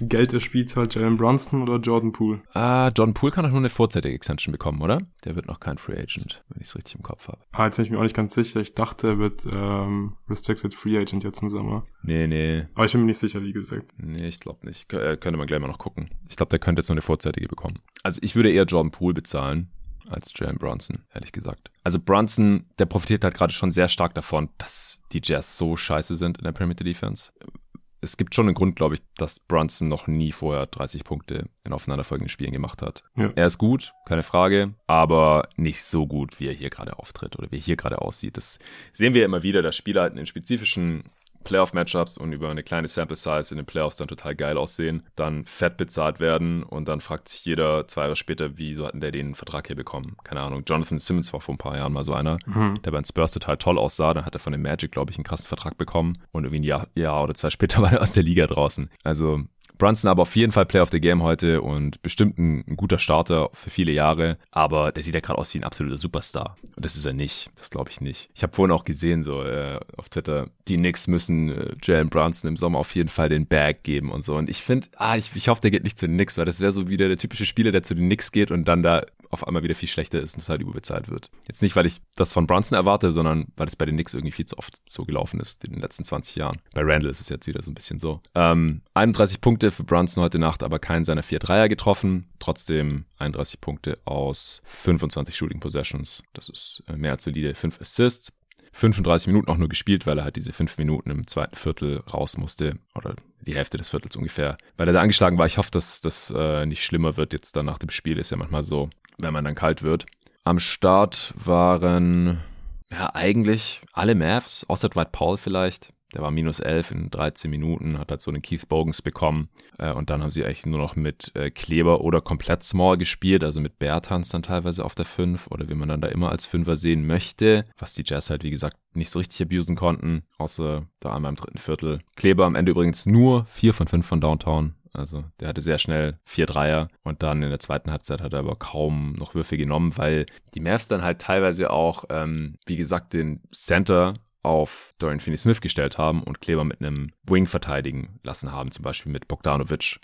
Geld erspielt hat, Jalen Brunson oder Jordan Poole? Ah, Jordan Poole kann doch nur eine vorzeitige Extension bekommen, oder? Der wird noch kein Free Agent, wenn ich es richtig im Kopf habe. Ah, jetzt bin ich mir auch nicht ganz sicher. Ich dachte, er wird ähm, Restricted Free Agent jetzt im Sommer. Nee, nee. Aber ich bin mir nicht sicher, wie gesagt. Nee, ich glaube nicht. K äh, könnte man gleich mal noch gucken. Ich glaube, der könnte jetzt nur eine vorzeitige bekommen. Also ich würde eher Jordan Poole bezahlen als Jalen Brunson, ehrlich gesagt. Also Brunson, der profitiert halt gerade schon sehr stark davon, dass die Jazz so scheiße sind in der Perimeter Defense es gibt schon einen Grund, glaube ich, dass Brunson noch nie vorher 30 Punkte in aufeinanderfolgenden Spielen gemacht hat. Ja. Er ist gut, keine Frage, aber nicht so gut, wie er hier gerade auftritt oder wie er hier gerade aussieht. Das sehen wir immer wieder, dass Spieler halt in spezifischen Playoff-Matchups und über eine kleine Sample-Size in den Playoffs dann total geil aussehen, dann fett bezahlt werden und dann fragt sich jeder zwei Jahre später, wieso hatten der den Vertrag hier bekommen? Keine Ahnung. Jonathan Simmons war vor ein paar Jahren mal so einer, mhm. der bei den Spurs total toll aussah. Dann hat er von den Magic, glaube ich, einen krassen Vertrag bekommen und irgendwie ein Jahr, Jahr oder zwei später war er aus der Liga draußen. Also Brunson aber auf jeden Fall Player of the Game heute und bestimmt ein, ein guter Starter für viele Jahre. Aber der sieht ja gerade aus wie ein absoluter Superstar. Und das ist er nicht. Das glaube ich nicht. Ich habe vorhin auch gesehen, so äh, auf Twitter, die Knicks müssen äh, Jalen Brunson im Sommer auf jeden Fall den Bag geben und so. Und ich finde, ah, ich, ich hoffe, der geht nicht zu den Knicks, weil das wäre so wieder der typische Spieler, der zu den Knicks geht und dann da auf einmal wieder viel schlechter ist und total überbezahlt wird. Jetzt nicht, weil ich das von Brunson erwarte, sondern weil es bei den Knicks irgendwie viel zu oft so gelaufen ist in den letzten 20 Jahren. Bei Randall ist es jetzt wieder so ein bisschen so. Ähm, 31 Punkte für Brunson heute Nacht, aber keinen seiner vier Dreier getroffen. Trotzdem 31 Punkte aus 25 Shooting Possessions. Das ist äh, mehr als solide. 5 Assists. 35 Minuten auch nur gespielt, weil er halt diese 5 Minuten im zweiten Viertel raus musste. Oder die Hälfte des Viertels ungefähr. Weil er da angeschlagen war. Ich hoffe, dass das äh, nicht schlimmer wird jetzt dann nach dem Spiel. Ist ja manchmal so wenn man dann kalt wird. Am Start waren ja eigentlich alle Mavs, außer Dwight Paul vielleicht. Der war minus 11 in 13 Minuten, hat halt so einen Keith Bogans bekommen. Äh, und dann haben sie eigentlich nur noch mit äh, Kleber oder komplett Small gespielt, also mit Bertans dann teilweise auf der 5 oder wie man dann da immer als Fünfer sehen möchte, was die Jazz halt wie gesagt nicht so richtig abusen konnten, außer da einmal im dritten Viertel. Kleber am Ende übrigens nur 4 von 5 von Downtown, also der hatte sehr schnell vier Dreier und dann in der zweiten Halbzeit hat er aber kaum noch Würfe genommen, weil die Mavs dann halt teilweise auch, ähm, wie gesagt, den Center auf Dorian Finney-Smith gestellt haben und Kleber mit einem Wing verteidigen lassen haben, zum Beispiel mit Bogdanovic.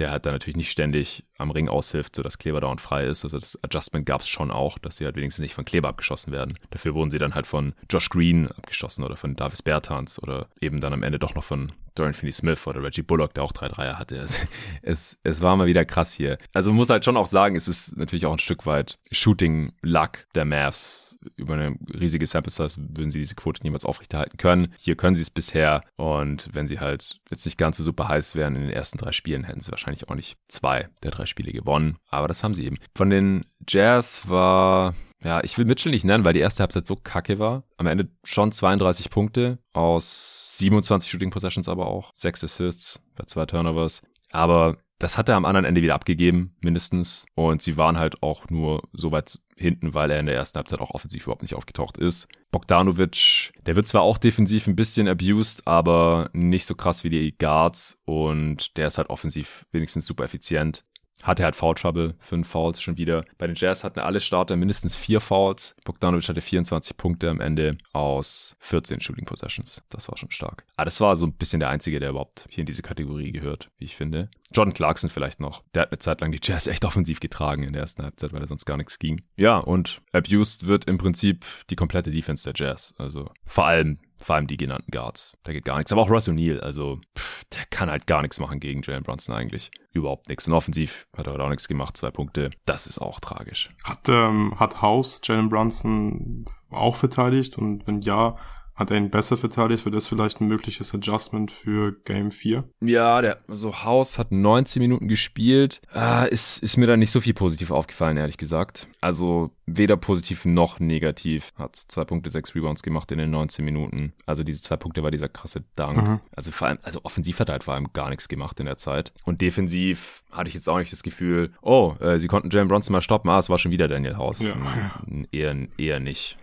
Der halt dann natürlich nicht ständig am Ring aushilft, sodass Kleber dauernd frei ist. Also das Adjustment gab es schon auch, dass sie halt wenigstens nicht von Kleber abgeschossen werden. Dafür wurden sie dann halt von Josh Green abgeschossen oder von Davis Bertans oder eben dann am Ende doch noch von Dorian Finney-Smith oder Reggie Bullock, der auch drei Dreier hatte. Also, es, es war mal wieder krass hier. Also man muss halt schon auch sagen, es ist natürlich auch ein Stück weit Shooting-Luck der Mavs. Über eine riesige Sample Size würden sie diese Quote niemals aufrechterhalten können. Hier können sie es bisher und wenn sie halt jetzt nicht ganz so super heiß wären in den ersten drei Spielen, hätten sie wahrscheinlich auch nicht zwei der drei Spiele gewonnen. Aber das haben sie eben. Von den Jazz war ja, ich will Mitchell nicht nennen, weil die erste Halbzeit so kacke war. Am Ende schon 32 Punkte aus 27 Shooting Possessions aber auch. Sechs Assists bei zwei Turnovers. Aber das hat er am anderen Ende wieder abgegeben, mindestens. Und sie waren halt auch nur so weit hinten, weil er in der ersten Halbzeit auch offensiv überhaupt nicht aufgetaucht ist. Bogdanovic, der wird zwar auch defensiv ein bisschen abused, aber nicht so krass wie die Guards. Und der ist halt offensiv wenigstens super effizient. Hatte halt Foul Trouble, fünf Fouls schon wieder. Bei den Jazz hatten alle Starter mindestens vier Fouls. Bogdanovic hatte 24 Punkte am Ende aus 14 Shooting Possessions. Das war schon stark. Aber das war so ein bisschen der einzige, der überhaupt hier in diese Kategorie gehört, wie ich finde. Jordan Clarkson vielleicht noch. Der hat eine Zeit lang die Jazz echt offensiv getragen in der ersten Halbzeit, weil er sonst gar nichts ging. Ja, und abused wird im Prinzip die komplette Defense der Jazz. Also vor allem vor allem die genannten Guards. Da geht gar nichts. Aber auch Russ O'Neill, also pff, der kann halt gar nichts machen gegen Jalen Brunson eigentlich. Überhaupt nichts. Und offensiv hat er halt auch nichts gemacht. Zwei Punkte. Das ist auch tragisch. Hat, ähm, hat House Jalen Brunson auch verteidigt? Und wenn ja, hat er ihn besser verteidigt? Wird das vielleicht ein mögliches Adjustment für Game 4? Ja, der, also House hat 19 Minuten gespielt. Äh, ist, ist mir da nicht so viel positiv aufgefallen, ehrlich gesagt. Also weder positiv noch negativ. Hat zwei Punkte, sechs Rebounds gemacht in den 19 Minuten. Also diese zwei Punkte war dieser krasse Dank. Mhm. Also vor allem, also offensiv hat er halt vor allem gar nichts gemacht in der Zeit. Und defensiv hatte ich jetzt auch nicht das Gefühl, oh, äh, sie konnten Jalen Bronson mal stoppen. Ah, es war schon wieder Daniel House. Ja. Eher, eher nicht.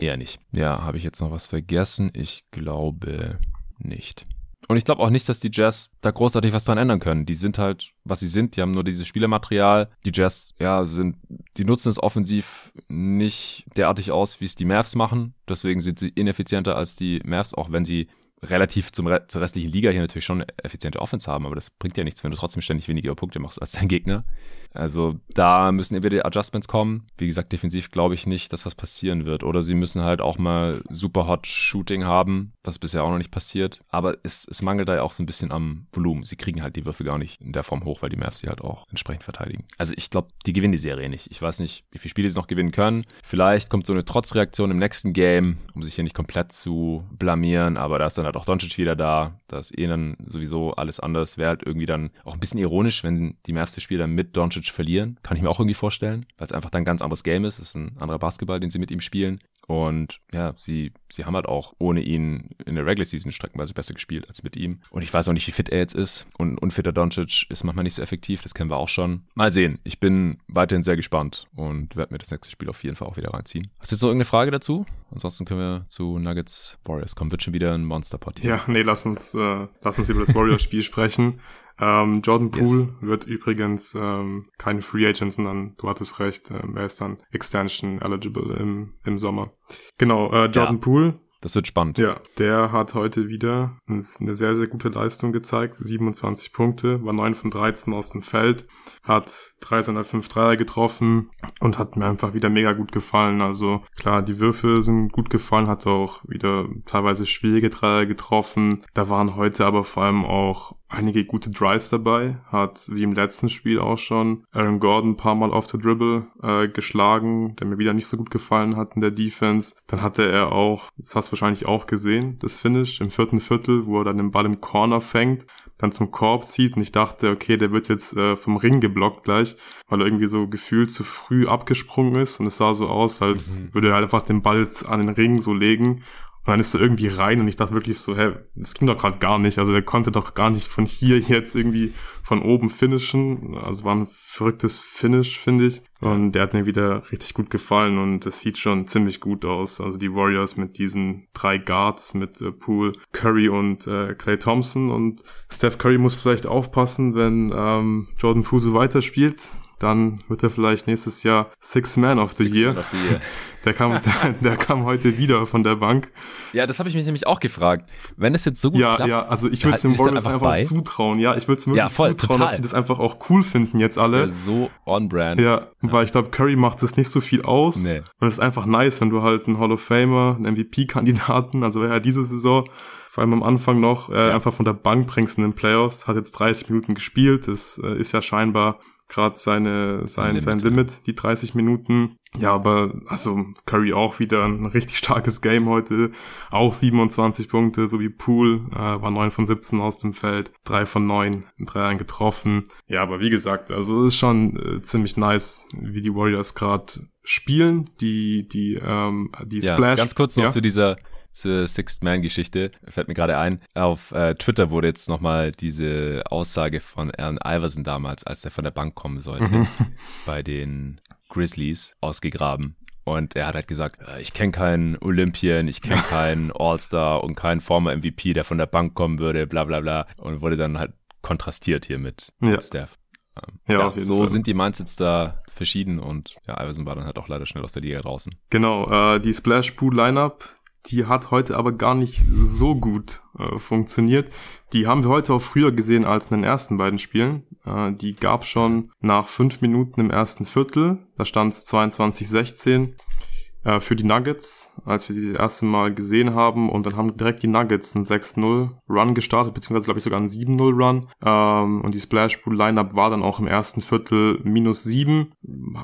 Eher nicht. Ja, habe ich jetzt noch was vergessen? Ich glaube nicht. Und ich glaube auch nicht, dass die Jazz da großartig was dran ändern können. Die sind halt, was sie sind. Die haben nur dieses Spielermaterial. Die Jazz, ja, sind, die nutzen es offensiv nicht derartig aus, wie es die Mavs machen. Deswegen sind sie ineffizienter als die Mavs, auch wenn sie relativ zum Re zur restlichen Liga hier natürlich schon effiziente Offense haben, aber das bringt ja nichts, wenn du trotzdem ständig weniger Punkte machst als dein Gegner. Also da müssen entweder Adjustments kommen. Wie gesagt, defensiv glaube ich nicht, dass was passieren wird. Oder sie müssen halt auch mal super hot Shooting haben, was bisher auch noch nicht passiert. Aber es, es mangelt da ja auch so ein bisschen am Volumen. Sie kriegen halt die Würfe gar nicht in der Form hoch, weil die Mavs sie halt auch entsprechend verteidigen. Also ich glaube, die gewinnen die Serie nicht. Ich weiß nicht, wie viele Spiele sie noch gewinnen können. Vielleicht kommt so eine Trotzreaktion im nächsten Game, um sich hier nicht komplett zu blamieren. Aber da ist dann halt auch Doncic wieder da. Da ist eh dann sowieso alles anders. Wäre halt irgendwie dann auch ein bisschen ironisch, wenn die Mavs das Spiel dann mit Doncic Doncic verlieren. Kann ich mir auch irgendwie vorstellen, weil es einfach dann ein ganz anderes Game ist. Es ist ein anderer Basketball, den sie mit ihm spielen. Und ja, sie, sie haben halt auch ohne ihn in der Regular Season streckenweise besser gespielt als mit ihm. Und ich weiß auch nicht, wie fit er jetzt ist. Und unfitter Doncic ist manchmal nicht so effektiv. Das kennen wir auch schon. Mal sehen. Ich bin weiterhin sehr gespannt und werde mir das nächste Spiel auf jeden Fall auch wieder reinziehen. Hast du jetzt noch irgendeine Frage dazu? Ansonsten können wir zu Nuggets Warriors kommen. Wird schon wieder ein Monster-Partie. Ja, nee, lass uns, äh, lass uns über das Warriors-Spiel sprechen. Ähm, Jordan Poole yes. wird übrigens ähm, keine Free Agent, sondern du hattest recht, ähm, er ist dann Extension eligible im, im Sommer. Genau, äh, Jordan ja. Poole das wird spannend. Ja, der hat heute wieder eine sehr, sehr gute Leistung gezeigt. 27 Punkte, war 9 von 13 aus dem Feld, hat 3 seiner 5 Dreier getroffen und hat mir einfach wieder mega gut gefallen. Also klar, die Würfe sind gut gefallen, hat auch wieder teilweise schwierige Dreier getroffen. Da waren heute aber vor allem auch einige gute Drives dabei, hat wie im letzten Spiel auch schon Aaron Gordon ein paar Mal auf der Dribble äh, geschlagen, der mir wieder nicht so gut gefallen hat in der Defense. Dann hatte er auch, das hast du wahrscheinlich auch gesehen, das Finish im vierten Viertel, wo er dann den Ball im Corner fängt, dann zum Korb zieht und ich dachte, okay, der wird jetzt äh, vom Ring geblockt gleich, weil er irgendwie so gefühlt zu früh abgesprungen ist und es sah so aus, als mhm. würde er halt einfach den Ball an den Ring so legen und dann ist er irgendwie rein und ich dachte wirklich so, hä, das ging doch gerade gar nicht. Also der konnte doch gar nicht von hier jetzt irgendwie von oben finishen. Also war ein verrücktes Finish, finde ich. Und der hat mir wieder richtig gut gefallen und es sieht schon ziemlich gut aus. Also die Warriors mit diesen drei Guards, mit äh, Poole, Curry und äh, Clay Thompson. Und Steph Curry muss vielleicht aufpassen, wenn ähm, Jordan Poole so weiterspielt dann wird er vielleicht nächstes Jahr Six Man of the, Year. Of the year. Der, kam, der, der, kam heute wieder von der Bank. Ja, das habe ich mich nämlich auch gefragt. Wenn es jetzt so gut ja, klappt. Ja, also ich würde es dem Warriors einfach, einfach zutrauen. Ja, ich würde es wirklich ja, voll, zutrauen, total. dass sie das einfach auch cool finden jetzt alle. so on-brand. Ja, ja, weil ich glaube, Curry macht das nicht so viel aus. Nee. Und es ist einfach nice, wenn du halt einen Hall of Famer, einen MVP-Kandidaten, also ja diese Saison, vor allem am Anfang noch, äh, ja. einfach von der Bank bringst in den Playoffs, hat jetzt 30 Minuten gespielt, das äh, ist ja scheinbar gerade seine sein Limit, sein Limit, die 30 Minuten. Ja, aber also Curry auch wieder ein richtig starkes Game heute, auch 27 Punkte, so wie Poole, äh, war 9 von 17 aus dem Feld, 3 von 9 in 3 getroffen. Ja, aber wie gesagt, also ist schon äh, ziemlich nice, wie die Warriors gerade spielen, die die ähm, die ja, Splash. Ganz kurz noch ja? zu dieser zur Sixth Man Geschichte fällt mir gerade ein. Auf äh, Twitter wurde jetzt nochmal diese Aussage von Allen Iverson damals, als er von der Bank kommen sollte, mhm. bei den Grizzlies ausgegraben. Und er hat halt gesagt, äh, ich kenne keinen Olympian, ich kenne keinen All-Star und keinen former MVP, der von der Bank kommen würde, bla bla bla. Und wurde dann halt kontrastiert hier mit, ja. mit Steph. Ähm, ja, ja so Fall. sind die Mindsets da verschieden und ja, Iverson war dann halt auch leider schnell aus der Liga draußen. Genau, äh, die Splash Pool Lineup, die hat heute aber gar nicht so gut äh, funktioniert. Die haben wir heute auch früher gesehen als in den ersten beiden Spielen. Äh, die gab schon nach fünf Minuten im ersten Viertel. Da stand es 22-16 äh, für die Nuggets, als wir die das erste Mal gesehen haben. Und dann haben direkt die Nuggets einen 6-0 Run gestartet, beziehungsweise glaube ich sogar einen 7-0 Run. Ähm, und die Splash Pool Lineup war dann auch im ersten Viertel minus 7,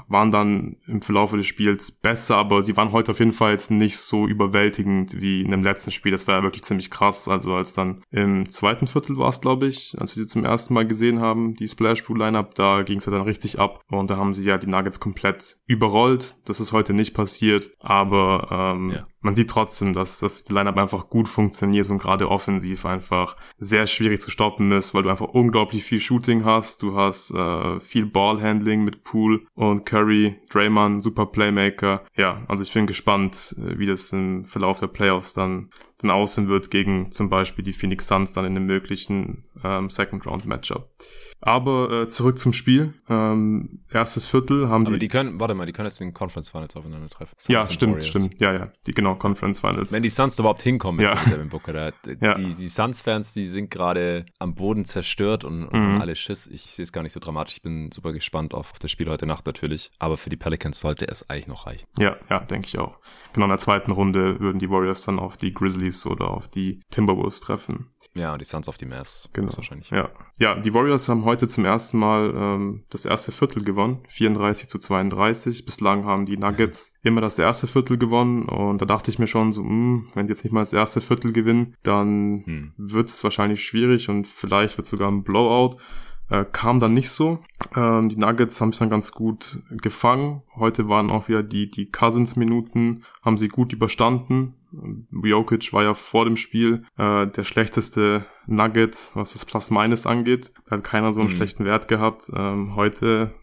waren dann im Verlauf des Spiels besser, aber sie waren heute auf jeden Fall jetzt nicht so überwältigend wie in dem letzten Spiel. Das war ja wirklich ziemlich krass. Also als dann im zweiten Viertel war es, glaube ich, als wir sie zum ersten Mal gesehen haben, die Splash Pool Lineup, da ging es ja dann richtig ab. Und da haben sie ja die Nuggets komplett überrollt. Das ist heute nicht passiert aber ähm, ja. man sieht trotzdem, dass, dass die Lineup einfach gut funktioniert und gerade offensiv einfach sehr schwierig zu stoppen ist, weil du einfach unglaublich viel Shooting hast, du hast äh, viel Ballhandling mit Pool und Curry, Draymond, super Playmaker. Ja, also ich bin gespannt, äh, wie das im Verlauf der Playoffs dann dann aussehen wird gegen zum Beispiel die Phoenix Suns dann in einem möglichen ähm, Second Round Matchup. Aber äh, zurück zum Spiel. Ähm, erstes Viertel haben Aber die. die können, warte mal, die können jetzt in den Conference Finals aufeinander treffen. Suns ja, stimmt, Warriors. stimmt. Ja, ja. Die genau Conference Finals. Wenn die Suns überhaupt hinkommen ja. mit Devin Booker, da, ja. die, die Suns-Fans, die sind gerade am Boden zerstört und, und mhm. haben alle Schiss. Ich sehe es gar nicht so dramatisch. Ich bin super gespannt auf das Spiel heute Nacht natürlich. Aber für die Pelicans sollte es eigentlich noch reichen. Ja, ja, denke ich auch. Genau in der zweiten Runde würden die Warriors dann auf die Grizzlies oder auf die Timberwolves treffen. Ja, und die Suns auf die Mavs. Genau. Wahrscheinlich. Ja. ja, die Warriors haben heute zum ersten Mal ähm, das erste Viertel gewonnen. 34 zu 32. Bislang haben die Nuggets immer das erste Viertel gewonnen. Und da dachte ich mir schon so, mh, hm, wenn sie jetzt nicht mal das erste Viertel gewinnen, dann hm. wird es wahrscheinlich schwierig und vielleicht wird sogar ein Blowout. Äh, kam dann nicht so. Ähm, die Nuggets haben es dann ganz gut gefangen. Heute waren auch wieder die, die Cousins-Minuten, haben sie gut überstanden. Jokic war ja vor dem Spiel äh, der schlechteste Nugget, was das Plus-Minus angeht. Da hat keiner so einen mhm. schlechten Wert gehabt. Ähm, heute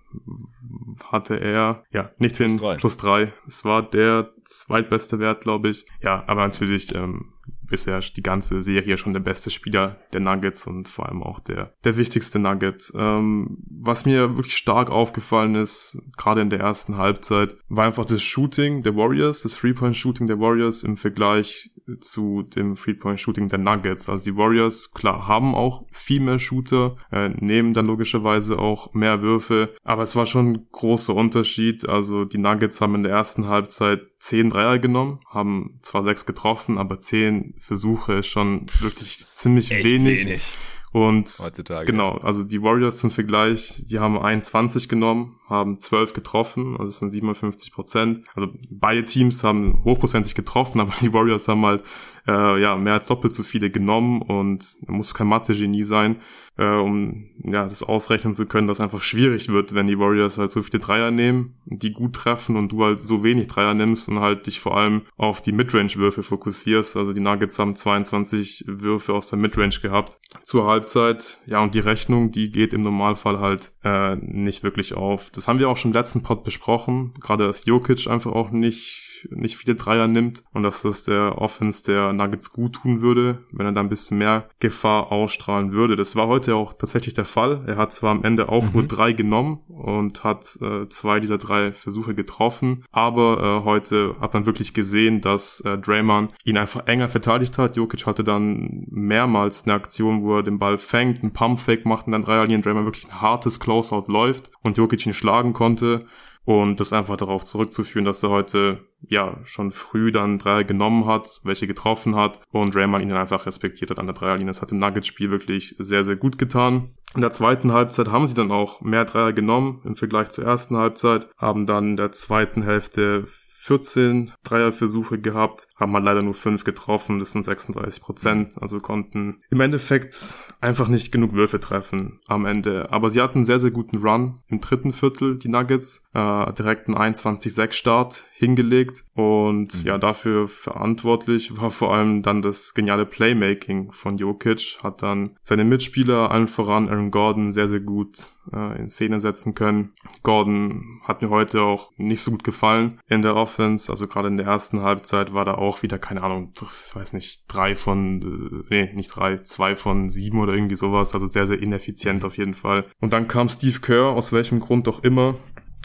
hatte er ja nicht plus den drei. plus drei. Es war der zweitbeste Wert, glaube ich. Ja, aber natürlich ähm, ist er die ganze Serie schon der beste Spieler der Nuggets und vor allem auch der, der wichtigste Nugget. Ähm, was mir wirklich stark aufgefallen ist, gerade in der ersten Halbzeit, war einfach das Shooting der Warriors, das Three-Point-Shooting der Warriors im Vergleich zu dem Three-Point-Shooting der Nuggets. Also die Warriors, klar, haben auch viel mehr Shooter, äh, nehmen dann logischerweise auch mehr Würfe, aber es war schon ein großer Unterschied. Also die Nuggets haben in der ersten Halbzeit 10 Dreier genommen, haben zwar sechs getroffen, aber zehn Versuche ist schon wirklich ziemlich Echt wenig. wenig. Und Heutzutage. genau, also die Warriors zum Vergleich, die haben 21 genommen, haben 12 getroffen, also es sind 57 Prozent. Also beide Teams haben hochprozentig getroffen, aber die Warriors haben halt äh, ja mehr als doppelt so viele genommen und muss kein Mathe-Genie sein, äh, um ja das ausrechnen zu können, dass einfach schwierig wird, wenn die Warriors halt so viele Dreier nehmen, die gut treffen und du halt so wenig Dreier nimmst und halt dich vor allem auf die Midrange-Würfe fokussierst. Also die Nuggets haben 22 Würfe aus der Midrange gehabt zur Halbzeit. Ja, und die Rechnung, die geht im Normalfall halt äh, nicht wirklich auf. Das haben wir auch schon im letzten Pod besprochen. Gerade dass Jokic einfach auch nicht nicht viele Dreier nimmt und dass das der Offense der Nuggets gut tun würde, wenn er da ein bisschen mehr Gefahr ausstrahlen würde. Das war heute auch tatsächlich der Fall. Er hat zwar am Ende auch mhm. nur drei genommen und hat äh, zwei dieser drei Versuche getroffen, aber äh, heute hat man wirklich gesehen, dass äh, Draymond ihn einfach enger verteidigt hat. Jokic hatte dann mehrmals eine Aktion, wo er den Ball fängt, einen Pumpfake macht und dann Dreierlinien Draymond wirklich ein hartes Closeout läuft und Jokic ihn schlagen konnte. Und das einfach darauf zurückzuführen, dass er heute ja schon früh dann Dreier genommen hat, welche getroffen hat und Draymond ihn dann einfach respektiert hat an der Dreierlinie. Das hat im Nuggets-Spiel wirklich sehr, sehr gut getan. In der zweiten Halbzeit haben sie dann auch mehr Dreier genommen im Vergleich zur ersten Halbzeit, haben dann in der zweiten Hälfte 14 Dreierversuche gehabt, haben halt leider nur 5 getroffen, das sind 36 Prozent, also konnten im Endeffekt einfach nicht genug Würfe treffen am Ende. Aber sie hatten einen sehr, sehr guten Run im dritten Viertel, die Nuggets, äh, direkt einen 21-6 Start hingelegt und mhm. ja, dafür verantwortlich war vor allem dann das geniale Playmaking von Jokic, hat dann seine Mitspieler allen voran Aaron Gordon sehr, sehr gut äh, in Szene setzen können. Gordon hat mir heute auch nicht so gut gefallen in der Offense. Also gerade in der ersten Halbzeit war da auch wieder, keine Ahnung, ich weiß nicht, drei von, äh, nee, nicht drei, zwei von sieben oder irgendwie sowas. Also sehr, sehr ineffizient auf jeden Fall. Und dann kam Steve Kerr, aus welchem Grund auch immer,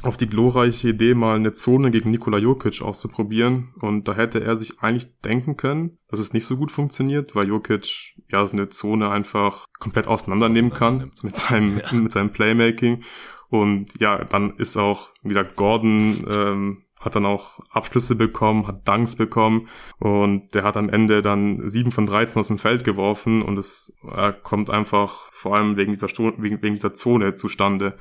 auf die glorreiche Idee, mal eine Zone gegen Nikola Jokic auszuprobieren. Und da hätte er sich eigentlich denken können, dass es nicht so gut funktioniert, weil Jokic ja so eine Zone einfach komplett auseinandernehmen kann mit seinem, ja. mit seinem Playmaking. Und ja, dann ist auch, wie gesagt, Gordon ähm, hat dann auch Abschlüsse bekommen, hat Dunks bekommen und der hat am Ende dann 7 von 13 aus dem Feld geworfen und es kommt einfach vor allem wegen dieser, Sto wegen, wegen dieser Zone zustande.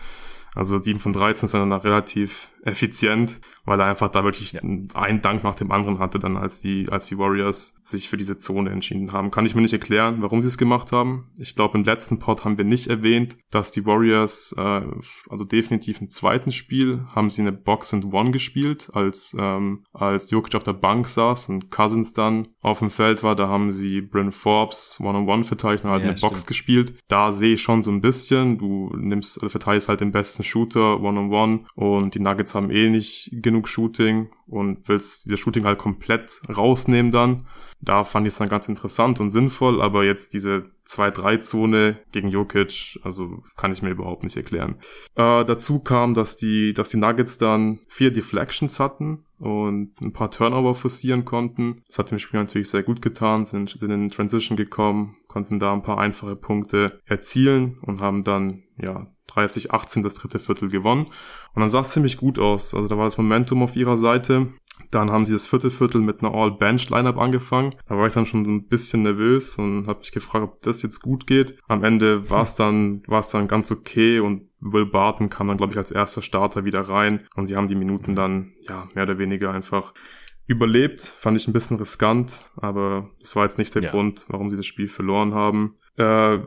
Also 7 von 13 sind dann relativ effizient, weil er einfach da wirklich ja. einen Dank nach dem anderen hatte, dann als die, als die Warriors sich für diese Zone entschieden haben. Kann ich mir nicht erklären, warum sie es gemacht haben. Ich glaube, im letzten Pod haben wir nicht erwähnt, dass die Warriors, äh, also definitiv im zweiten Spiel, haben sie eine Box and One gespielt, als, ähm, als Jokic auf der Bank saß und Cousins dann auf dem Feld war. Da haben sie Bryn Forbes One-on-One verteidigt und halt ja, eine stimmt. Box gespielt. Da sehe ich schon so ein bisschen, du nimmst, also verteidigst halt den besten Shooter One-on-One und die Nuggets haben eh nicht genug Shooting und willst diese Shooting halt komplett rausnehmen dann. Da fand ich es dann ganz interessant und sinnvoll, aber jetzt diese 2-3-Zone gegen Jokic, also kann ich mir überhaupt nicht erklären. Äh, dazu kam, dass die, dass die Nuggets dann vier Deflections hatten und ein paar Turnover forcieren konnten. Das hat dem Spiel natürlich sehr gut getan, sind, sind in Transition gekommen, konnten da ein paar einfache Punkte erzielen und haben dann, ja, 30, 18 das dritte Viertel gewonnen. Und dann sah es ziemlich gut aus. Also da war das Momentum auf ihrer Seite. Dann haben sie das vierte Viertel mit einer All-Bench-Lineup angefangen. Da war ich dann schon so ein bisschen nervös und habe mich gefragt, ob das jetzt gut geht. Am Ende war es dann, war es dann ganz okay und Will Barton kam dann, glaube ich, als erster Starter wieder rein und sie haben die Minuten dann, ja, mehr oder weniger einfach überlebt. Fand ich ein bisschen riskant, aber das war jetzt nicht der ja. Grund, warum sie das Spiel verloren haben. Äh,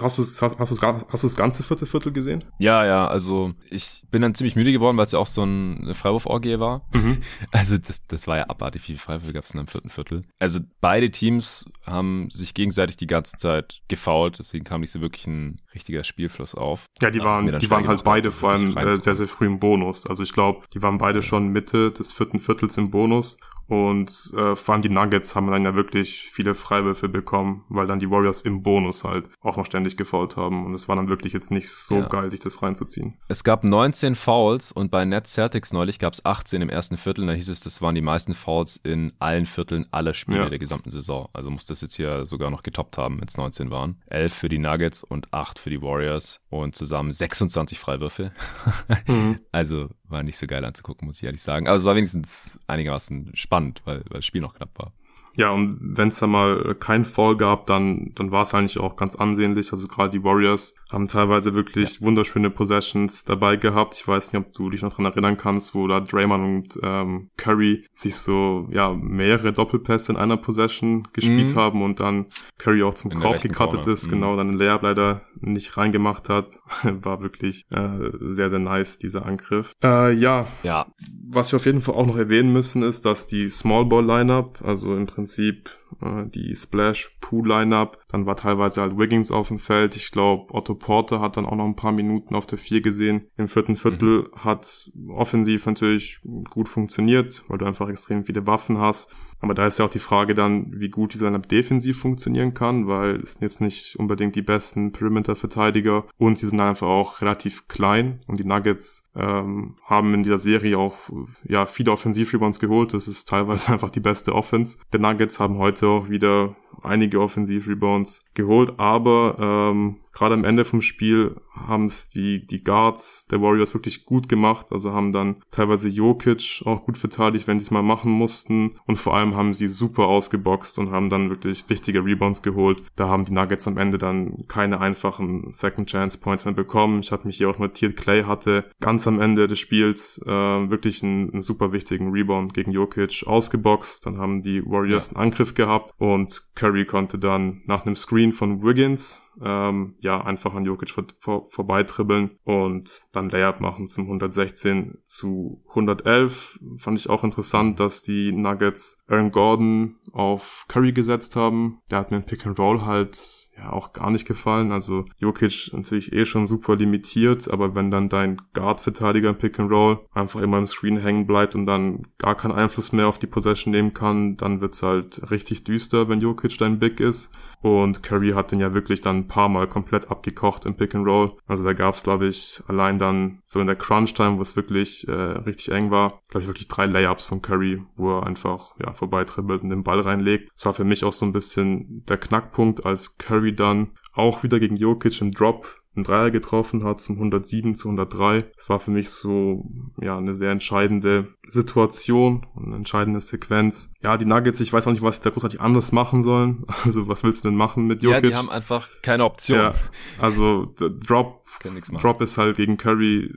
hast du hast, hast, hast du das ganze vierte Viertel gesehen? Ja, ja, also ich bin dann ziemlich müde geworden, weil es ja auch so ein, Freiwurf-Orgie war. Mhm. Also das, das war ja abartig, wie viele Freiwürfe gab es in im vierten Viertel. Also beide Teams haben sich gegenseitig die ganze Zeit gefault, deswegen kam nicht so wirklich ein richtiger Spielfluss auf. Ja, die waren, die waren halt beide vor allem äh, sehr, sehr früh im Bonus. Also ich glaube, die waren beide schon Mitte des vierten Viertels im Bonus und äh, vor allem die Nuggets haben dann ja wirklich viele Freiwürfe bekommen, weil dann die Warriors im Bonus halt auch noch ständig gefault haben. Und es war dann wirklich jetzt nicht so ja. geil, sich das reinzuziehen. Es gab 19 Fouls und bei Net Celtics neulich gab es 18 im ersten Viertel. Da hieß es, das waren die meisten Fouls in allen Vierteln aller Spiele ja. der gesamten Saison. Also muss das jetzt hier sogar noch getoppt haben, wenn es 19 waren. 11 für die Nuggets und 8 für die Warriors und zusammen 26 Freiwürfe. mhm. Also war nicht so geil anzugucken, muss ich ehrlich sagen. Aber es war wenigstens einigermaßen spannend, weil, weil das Spiel noch knapp war. Ja, und wenn es da mal kein Fall gab, dann, dann war es eigentlich auch ganz ansehnlich. Also gerade die Warriors haben teilweise wirklich ja. wunderschöne Possessions dabei gehabt. Ich weiß nicht, ob du dich noch dran erinnern kannst, wo da Draymond und ähm, Curry sich so ja mehrere Doppelpässe in einer Possession gespielt mhm. haben und dann Curry auch zum in Korb gecuttet ist, mhm. genau, dann den Layup leider nicht reingemacht hat. war wirklich äh, sehr, sehr nice, dieser Angriff. Äh, ja, ja, was wir auf jeden Fall auch noch erwähnen müssen, ist, dass die Small Ball Lineup, also im Prinzip Prinzip äh, die Splash Pool Lineup. Dann war teilweise halt Wiggins auf dem Feld. Ich glaube, Otto Porter hat dann auch noch ein paar Minuten auf der vier gesehen. Im vierten Viertel mhm. hat offensiv natürlich gut funktioniert, weil du einfach extrem viele Waffen hast. Aber da ist ja auch die Frage dann, wie gut dieser defensiv funktionieren kann, weil es sind jetzt nicht unbedingt die besten Perimeter-Verteidiger und sie sind einfach auch relativ klein und die Nuggets ähm, haben in dieser Serie auch ja viele Offensiv-Rebounds geholt. Das ist teilweise einfach die beste Offense. Die Nuggets haben heute auch wieder einige Offensiv-Rebounds geholt, aber ähm, gerade am Ende vom Spiel haben es die, die Guards der Warriors wirklich gut gemacht. Also haben dann teilweise Jokic auch gut verteidigt, wenn sie es mal machen mussten. Und vor allem haben sie super ausgeboxt und haben dann wirklich wichtige Rebounds geholt. Da haben die Nuggets am Ende dann keine einfachen Second Chance Points mehr bekommen. Ich habe mich hier auch notiert, Clay hatte ganz am Ende des Spiels äh, wirklich einen, einen, super wichtigen Rebound gegen Jokic ausgeboxt. Dann haben die Warriors ja. einen Angriff gehabt und Curry konnte dann nach einem Screen von Wiggins ähm, ja, einfach an Jokic vor, vor, vorbeitribbeln und dann Layup machen zum 116 zu 111. Fand ich auch interessant, dass die Nuggets Aaron Gordon auf Curry gesetzt haben. Der hat mir ein Pick and Roll halt ja auch gar nicht gefallen. Also Jokic natürlich eh schon super limitiert, aber wenn dann dein Guard-Verteidiger im Pick and Roll einfach immer im Screen hängen bleibt und dann gar keinen Einfluss mehr auf die Possession nehmen kann, dann wird's halt richtig düster, wenn Jokic dein Big ist. Und Curry hat den ja wirklich dann ein paar Mal komplett abgekocht im Pick and Roll. Also da gab's glaube ich allein dann so in der Crunch Time, wo es wirklich äh, richtig eng war, glaube ich wirklich drei Layups von Curry, wo er einfach ja vorbeitribbelt und den Ball reinlegt. Das war für mich auch so ein bisschen der Knackpunkt, als Curry dann auch wieder gegen Jokic im Drop einen Dreier getroffen hat zum 107 zu 103. Das war für mich so, ja, eine sehr entscheidende Situation und eine entscheidende Sequenz. Ja, die Nuggets, ich weiß auch nicht, was sie da großartig anders machen sollen. Also, was willst du denn machen mit Jokic? Ja, die haben einfach keine Option. Ja, also, Drop, Drop ist halt gegen Curry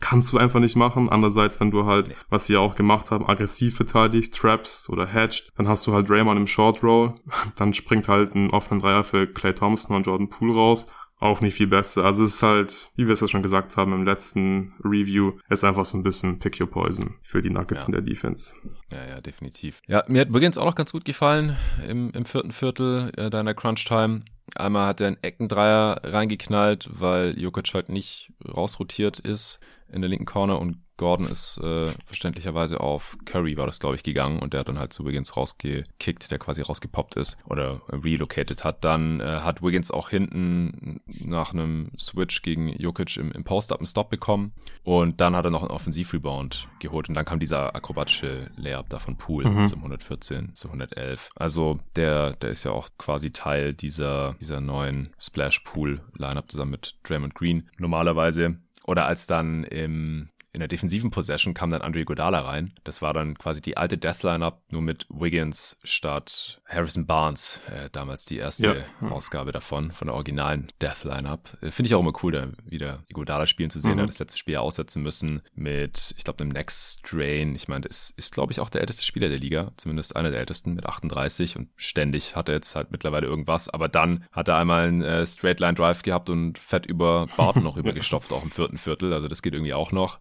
kannst du einfach nicht machen. Andererseits, wenn du halt, was sie ja auch gemacht haben, aggressiv verteidigt, traps oder hatched, dann hast du halt Draymond im Short Roll, dann springt halt ein offener Dreier für Clay Thompson und Jordan Poole raus auch nicht viel besser. Also es ist halt, wie wir es ja schon gesagt haben im letzten Review, ist einfach so ein bisschen Pick Your Poison für die Nuggets ja. in der Defense. Ja, ja, definitiv. Ja, mir hat Wiggins auch noch ganz gut gefallen im, im vierten Viertel äh, deiner Crunch Time. Einmal hat er einen Eckendreier reingeknallt, weil Jokic halt nicht rausrotiert ist in der linken Corner und Gordon ist äh, verständlicherweise auf Curry war das, glaube ich, gegangen und der hat dann halt zu Wiggins rausgekickt, der quasi rausgepoppt ist oder relocated hat. Dann äh, hat Wiggins auch hinten nach einem Switch gegen Jokic im, im Post-Up einen Stop bekommen und dann hat er noch einen Offensiv-Rebound geholt und dann kam dieser akrobatische Layup da von Poole mhm. zum 114 zu 111. Also der, der ist ja auch quasi Teil dieser, dieser neuen Splash-Pool-Lineup zusammen mit Draymond Green. Normalerweise oder als dann im in der defensiven Possession kam dann Andre Godala rein. Das war dann quasi die alte Death Lineup, nur mit Wiggins statt Harrison Barnes. Äh, damals die erste ja. Ausgabe davon, von der originalen Death Lineup. Äh, Finde ich auch immer cool, da wieder Godala spielen zu sehen. Mhm. Er hat das letzte Spiel aussetzen müssen mit, ich glaube, einem Next Strain. Ich meine, ist, ist glaube ich, auch der älteste Spieler der Liga. Zumindest einer der ältesten mit 38 und ständig hat er jetzt halt mittlerweile irgendwas. Aber dann hat er einmal einen äh, Straight Line Drive gehabt und fett über Barton noch übergestopft, auch im vierten Viertel. Also das geht irgendwie auch noch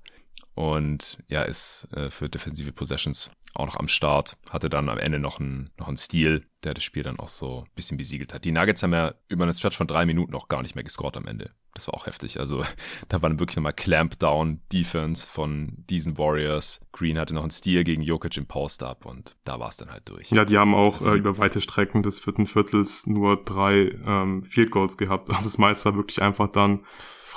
und ja, ist äh, für defensive Possessions auch noch am Start. Hatte dann am Ende noch einen, noch einen Steal, der das Spiel dann auch so ein bisschen besiegelt hat. Die Nuggets haben ja über einen Stretch von drei Minuten noch gar nicht mehr gescored am Ende. Das war auch heftig. Also da war dann wirklich nochmal Clampdown-Defense von diesen Warriors. Green hatte noch einen Steal gegen Jokic im Post-Up und da war es dann halt durch. Ja, die haben auch also, äh, über weite Strecken des vierten Viertels nur drei ähm, Field Goals gehabt. Also das meiste war wirklich einfach dann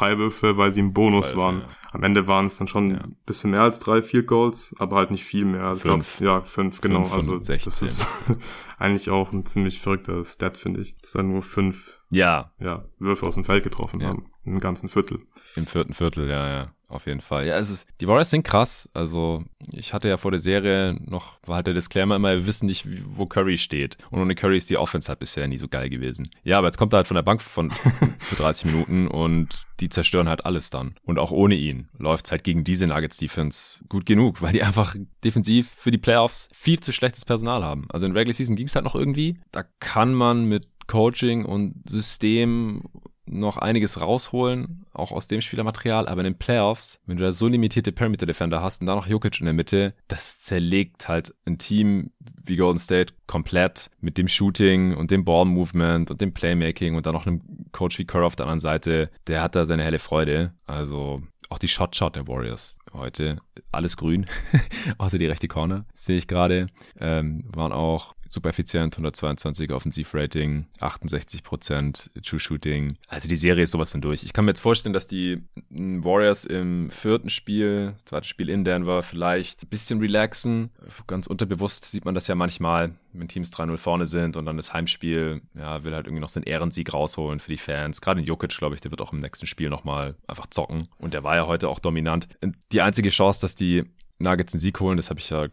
Freiwürfe, weil sie im Bonus Freiwürfe, waren. Ja. Am Ende waren es dann schon ja. ein bisschen mehr als drei Field Goals, aber halt nicht viel mehr. Also fünf. Glaub, ja, fünf, genau. Fünf also 16. das ist eigentlich auch ein ziemlich verrückter Stat, finde ich. Dass er nur fünf ja. Ja, Würfe aus dem Feld getroffen ja. haben. Im ganzen Viertel. Im vierten Viertel, ja, ja. Auf jeden Fall. Ja, es ist, die Warriors sind krass. Also, ich hatte ja vor der Serie noch, war halt der Disclaimer immer, wir wissen nicht, wo Curry steht. Und ohne Curry ist die Offense halt bisher nie so geil gewesen. Ja, aber jetzt kommt er halt von der Bank von, für 30 Minuten und die zerstören halt alles dann. Und auch ohne ihn läuft es halt gegen diese Nuggets Defense gut genug, weil die einfach defensiv für die Playoffs viel zu schlechtes Personal haben. Also in Regular Season ging es halt noch irgendwie. Da kann man mit Coaching und System noch einiges rausholen, auch aus dem Spielermaterial, aber in den Playoffs, wenn du da so limitierte Perimeter Defender hast und dann noch Jokic in der Mitte, das zerlegt halt ein Team wie Golden State komplett mit dem Shooting und dem Ball Movement und dem Playmaking und dann noch einem Coach wie Kerr auf der anderen Seite, der hat da seine helle Freude. Also auch die Shot Shot der Warriors heute alles grün, außer die rechte Corner, sehe ich gerade. Ähm, waren auch super effizient, 122 Offensivrating, 68% True Shooting. Also die Serie ist sowas von durch. Ich kann mir jetzt vorstellen, dass die Warriors im vierten Spiel, das zweite Spiel in Denver, vielleicht ein bisschen relaxen. Ganz unterbewusst sieht man das ja manchmal, wenn Teams 3-0 vorne sind und dann das Heimspiel, ja, will halt irgendwie noch so einen Ehrensieg rausholen für die Fans. Gerade in Jokic, glaube ich, der wird auch im nächsten Spiel nochmal einfach zocken. Und der war ja heute auch dominant. Die einzige Chance, dass die Nuggets einen Sieg holen, das habe ich ja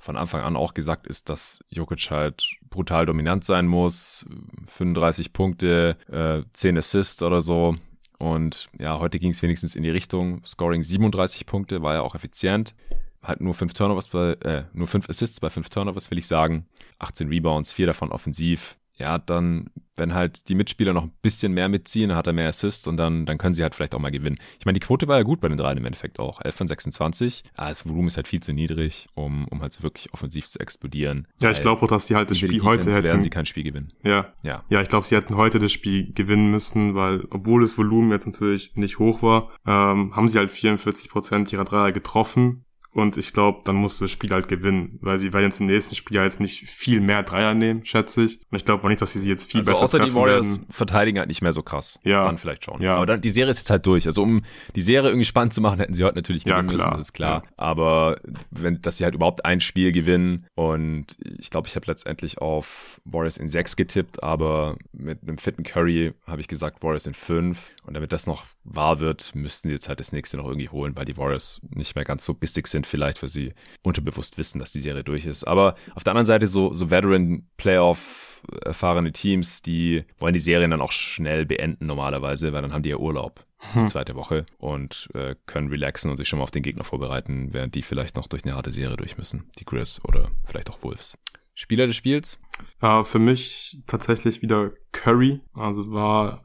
von Anfang an auch gesagt, ist, dass Jokic halt brutal dominant sein muss. 35 Punkte, äh, 10 Assists oder so. Und ja, heute ging es wenigstens in die Richtung. Scoring 37 Punkte, war ja auch effizient. Halt nur 5 Turnovers bei, äh, nur 5 Assists bei 5 Turnovers, will ich sagen. 18 Rebounds, 4 davon offensiv. Ja, dann wenn halt die Mitspieler noch ein bisschen mehr mitziehen, hat er mehr Assists und dann, dann können sie halt vielleicht auch mal gewinnen. Ich meine, die Quote war ja gut bei den dreien im Endeffekt auch. 11 von 26. Aber das Volumen ist halt viel zu niedrig, um, um halt so wirklich offensiv zu explodieren. Ja, ich glaube auch, dass die halt das Spiel heute hätten. werden sie kein Spiel gewinnen. Ja. Ja. Ja, ich glaube, sie hätten heute das Spiel gewinnen müssen, weil, obwohl das Volumen jetzt natürlich nicht hoch war, ähm, haben sie halt 44 Prozent ihrer Dreier getroffen. Und ich glaube, dann musst du das Spiel halt gewinnen, weil sie werden jetzt im nächsten Spiel jetzt nicht viel mehr Dreier nehmen, schätze ich. Und ich glaube auch nicht, dass sie sie jetzt viel also besser außer treffen die Warriors werden. verteidigen halt nicht mehr so krass. Ja. Dann vielleicht schon. Ja. Aber dann, die Serie ist jetzt halt durch. Also um die Serie irgendwie spannend zu machen, hätten sie heute natürlich gewinnen ja, müssen, das ist klar. Ja. Aber wenn, dass sie halt überhaupt ein Spiel gewinnen und ich glaube, ich habe letztendlich auf Warriors in sechs getippt, aber mit einem fitten Curry habe ich gesagt Warriors in fünf. Und damit das noch wahr wird, müssten die jetzt halt das nächste noch irgendwie holen, weil die Warriors nicht mehr ganz so bissig sind vielleicht, weil sie unterbewusst wissen, dass die Serie durch ist. Aber auf der anderen Seite so, so Veteran-Playoff- erfahrene Teams, die wollen die Serien dann auch schnell beenden normalerweise, weil dann haben die ja Urlaub die hm. zweite Woche und äh, können relaxen und sich schon mal auf den Gegner vorbereiten, während die vielleicht noch durch eine harte Serie durch müssen. Die Grizz oder vielleicht auch Wolves. Spieler des Spiels? Äh, für mich tatsächlich wieder Curry. Also war,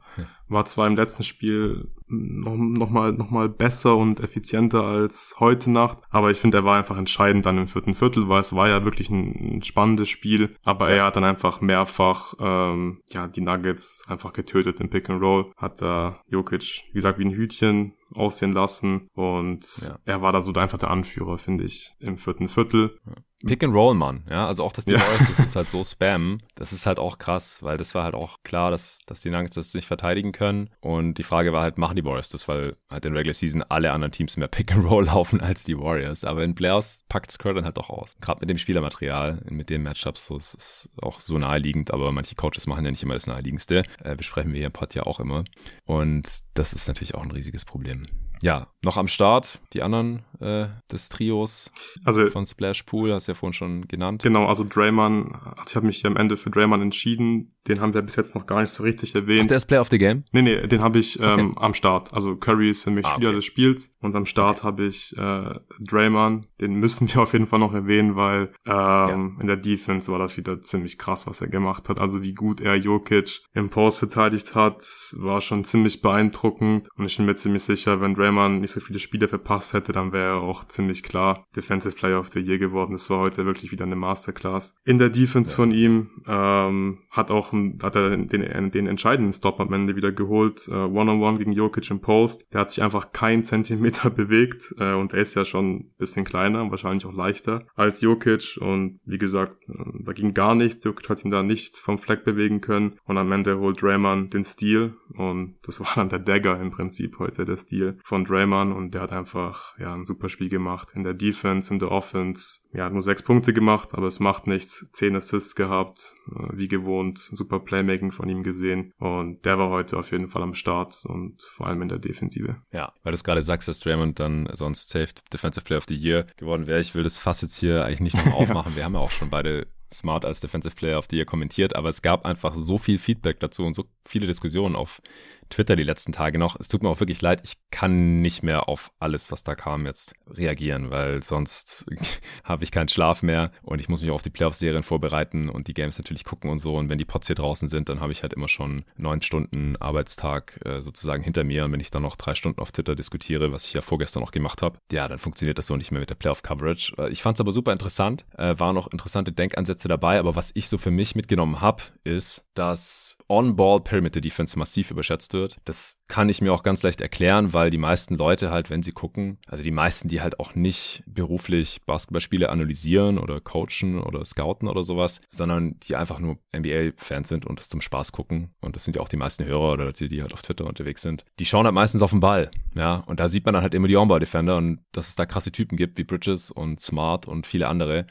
war zwar im letzten Spiel noch, noch, mal, noch mal besser und effizienter als heute Nacht, aber ich finde, er war einfach entscheidend dann im vierten Viertel, weil es war ja wirklich ein, ein spannendes Spiel, aber er hat dann einfach mehrfach ähm, ja die Nuggets einfach getötet im Pick and Roll, hat da äh, Jokic, wie gesagt, wie ein Hütchen aussehen lassen. Und ja. er war da so einfach der Anführer, finde ich, im vierten Viertel. Pick and Roll, Mann. Ja, also auch, dass die ja. Warriors das jetzt halt so spammen, das ist halt auch krass, weil das war halt auch klar, dass, dass die Nuggets das nicht verteidigen können. Und die Frage war halt, machen die Warriors das, weil halt in Regular Season alle anderen Teams mehr Pick and Roll laufen als die Warriors. Aber in Playoffs packt Skirt dann halt doch aus. Gerade mit dem Spielermaterial, mit den Matchups, so ist es auch so naheliegend, aber manche Coaches machen ja nicht immer das Naheliegendste. Äh, besprechen wir hier im Pod ja auch immer. Und das ist natürlich auch ein riesiges Problem ja, noch am Start, die anderen äh, des Trios also, von Splash Pool, hast du ja vorhin schon genannt. Genau, also Draymond, also ich habe mich hier am Ende für Draymond entschieden. Den haben wir bis jetzt noch gar nicht so richtig erwähnt. Ach, der ist Player of the Game? Nee, nee, den habe ich ähm, okay. am Start. Also Curry ist für mich ah, Spieler okay. des Spiels und am Start okay. habe ich äh, Draymond. Den müssen wir auf jeden Fall noch erwähnen, weil ähm, ja. in der Defense war das wieder ziemlich krass, was er gemacht hat. Also wie gut er Jokic im Post verteidigt hat, war schon ziemlich beeindruckend und ich bin mir ziemlich sicher, wenn Draymond nicht so viele Spiele verpasst hätte, dann wäre er auch ziemlich klar Defensive Player of the Year geworden. Es war heute wirklich wieder eine Masterclass. In der Defense ja. von ihm ähm, hat auch hat er den, den entscheidenden Stop am Ende wieder geholt. Äh, One-on-one -on -one gegen Jokic im Post. Der hat sich einfach kein Zentimeter bewegt äh, und er ist ja schon ein bisschen kleiner wahrscheinlich auch leichter als Jokic und wie gesagt, äh, da ging gar nichts. Jokic hat ihn da nicht vom Fleck bewegen können und am Ende holt Draymond den Steal und das war dann der Dagger im Prinzip heute, der Steal von Draymond und der hat einfach ja ein super Spiel gemacht. In der Defense, in der Offense. Ja, hat nur sechs Punkte gemacht, aber es macht nichts. Zehn Assists gehabt, äh, wie gewohnt. Super Playmaking von ihm gesehen. Und der war heute auf jeden Fall am Start und vor allem in der Defensive. Ja, weil du es gerade sagst, dass Draymond dann sonst Safe Defensive Player of the Year geworden wäre. Ich will das Fass jetzt hier eigentlich nicht noch aufmachen. ja. Wir haben ja auch schon beide Smart als Defensive Player of the Year kommentiert, aber es gab einfach so viel Feedback dazu und so viele Diskussionen auf Twitter die letzten Tage noch. Es tut mir auch wirklich leid, ich kann nicht mehr auf alles, was da kam, jetzt reagieren, weil sonst habe ich keinen Schlaf mehr und ich muss mich auch auf die Playoff-Serien vorbereiten und die Games natürlich gucken und so. Und wenn die Pots hier draußen sind, dann habe ich halt immer schon neun Stunden Arbeitstag äh, sozusagen hinter mir. Und wenn ich dann noch drei Stunden auf Twitter diskutiere, was ich ja vorgestern noch gemacht habe, ja, dann funktioniert das so nicht mehr mit der Playoff-Coverage. Äh, ich fand es aber super interessant, äh, waren noch interessante Denkansätze dabei, aber was ich so für mich mitgenommen habe, ist, dass On-Ball-Perimeter-Defense massiv überschätzt wird. Das kann ich mir auch ganz leicht erklären, weil die meisten Leute halt, wenn sie gucken, also die meisten, die halt auch nicht beruflich Basketballspiele analysieren oder coachen oder scouten oder sowas, sondern die einfach nur NBA-Fans sind und das zum Spaß gucken. Und das sind ja auch die meisten Hörer oder die, die halt auf Twitter unterwegs sind. Die schauen halt meistens auf den Ball, ja. Und da sieht man dann halt immer die On-Ball-Defender und dass es da krasse Typen gibt wie Bridges und Smart und viele andere.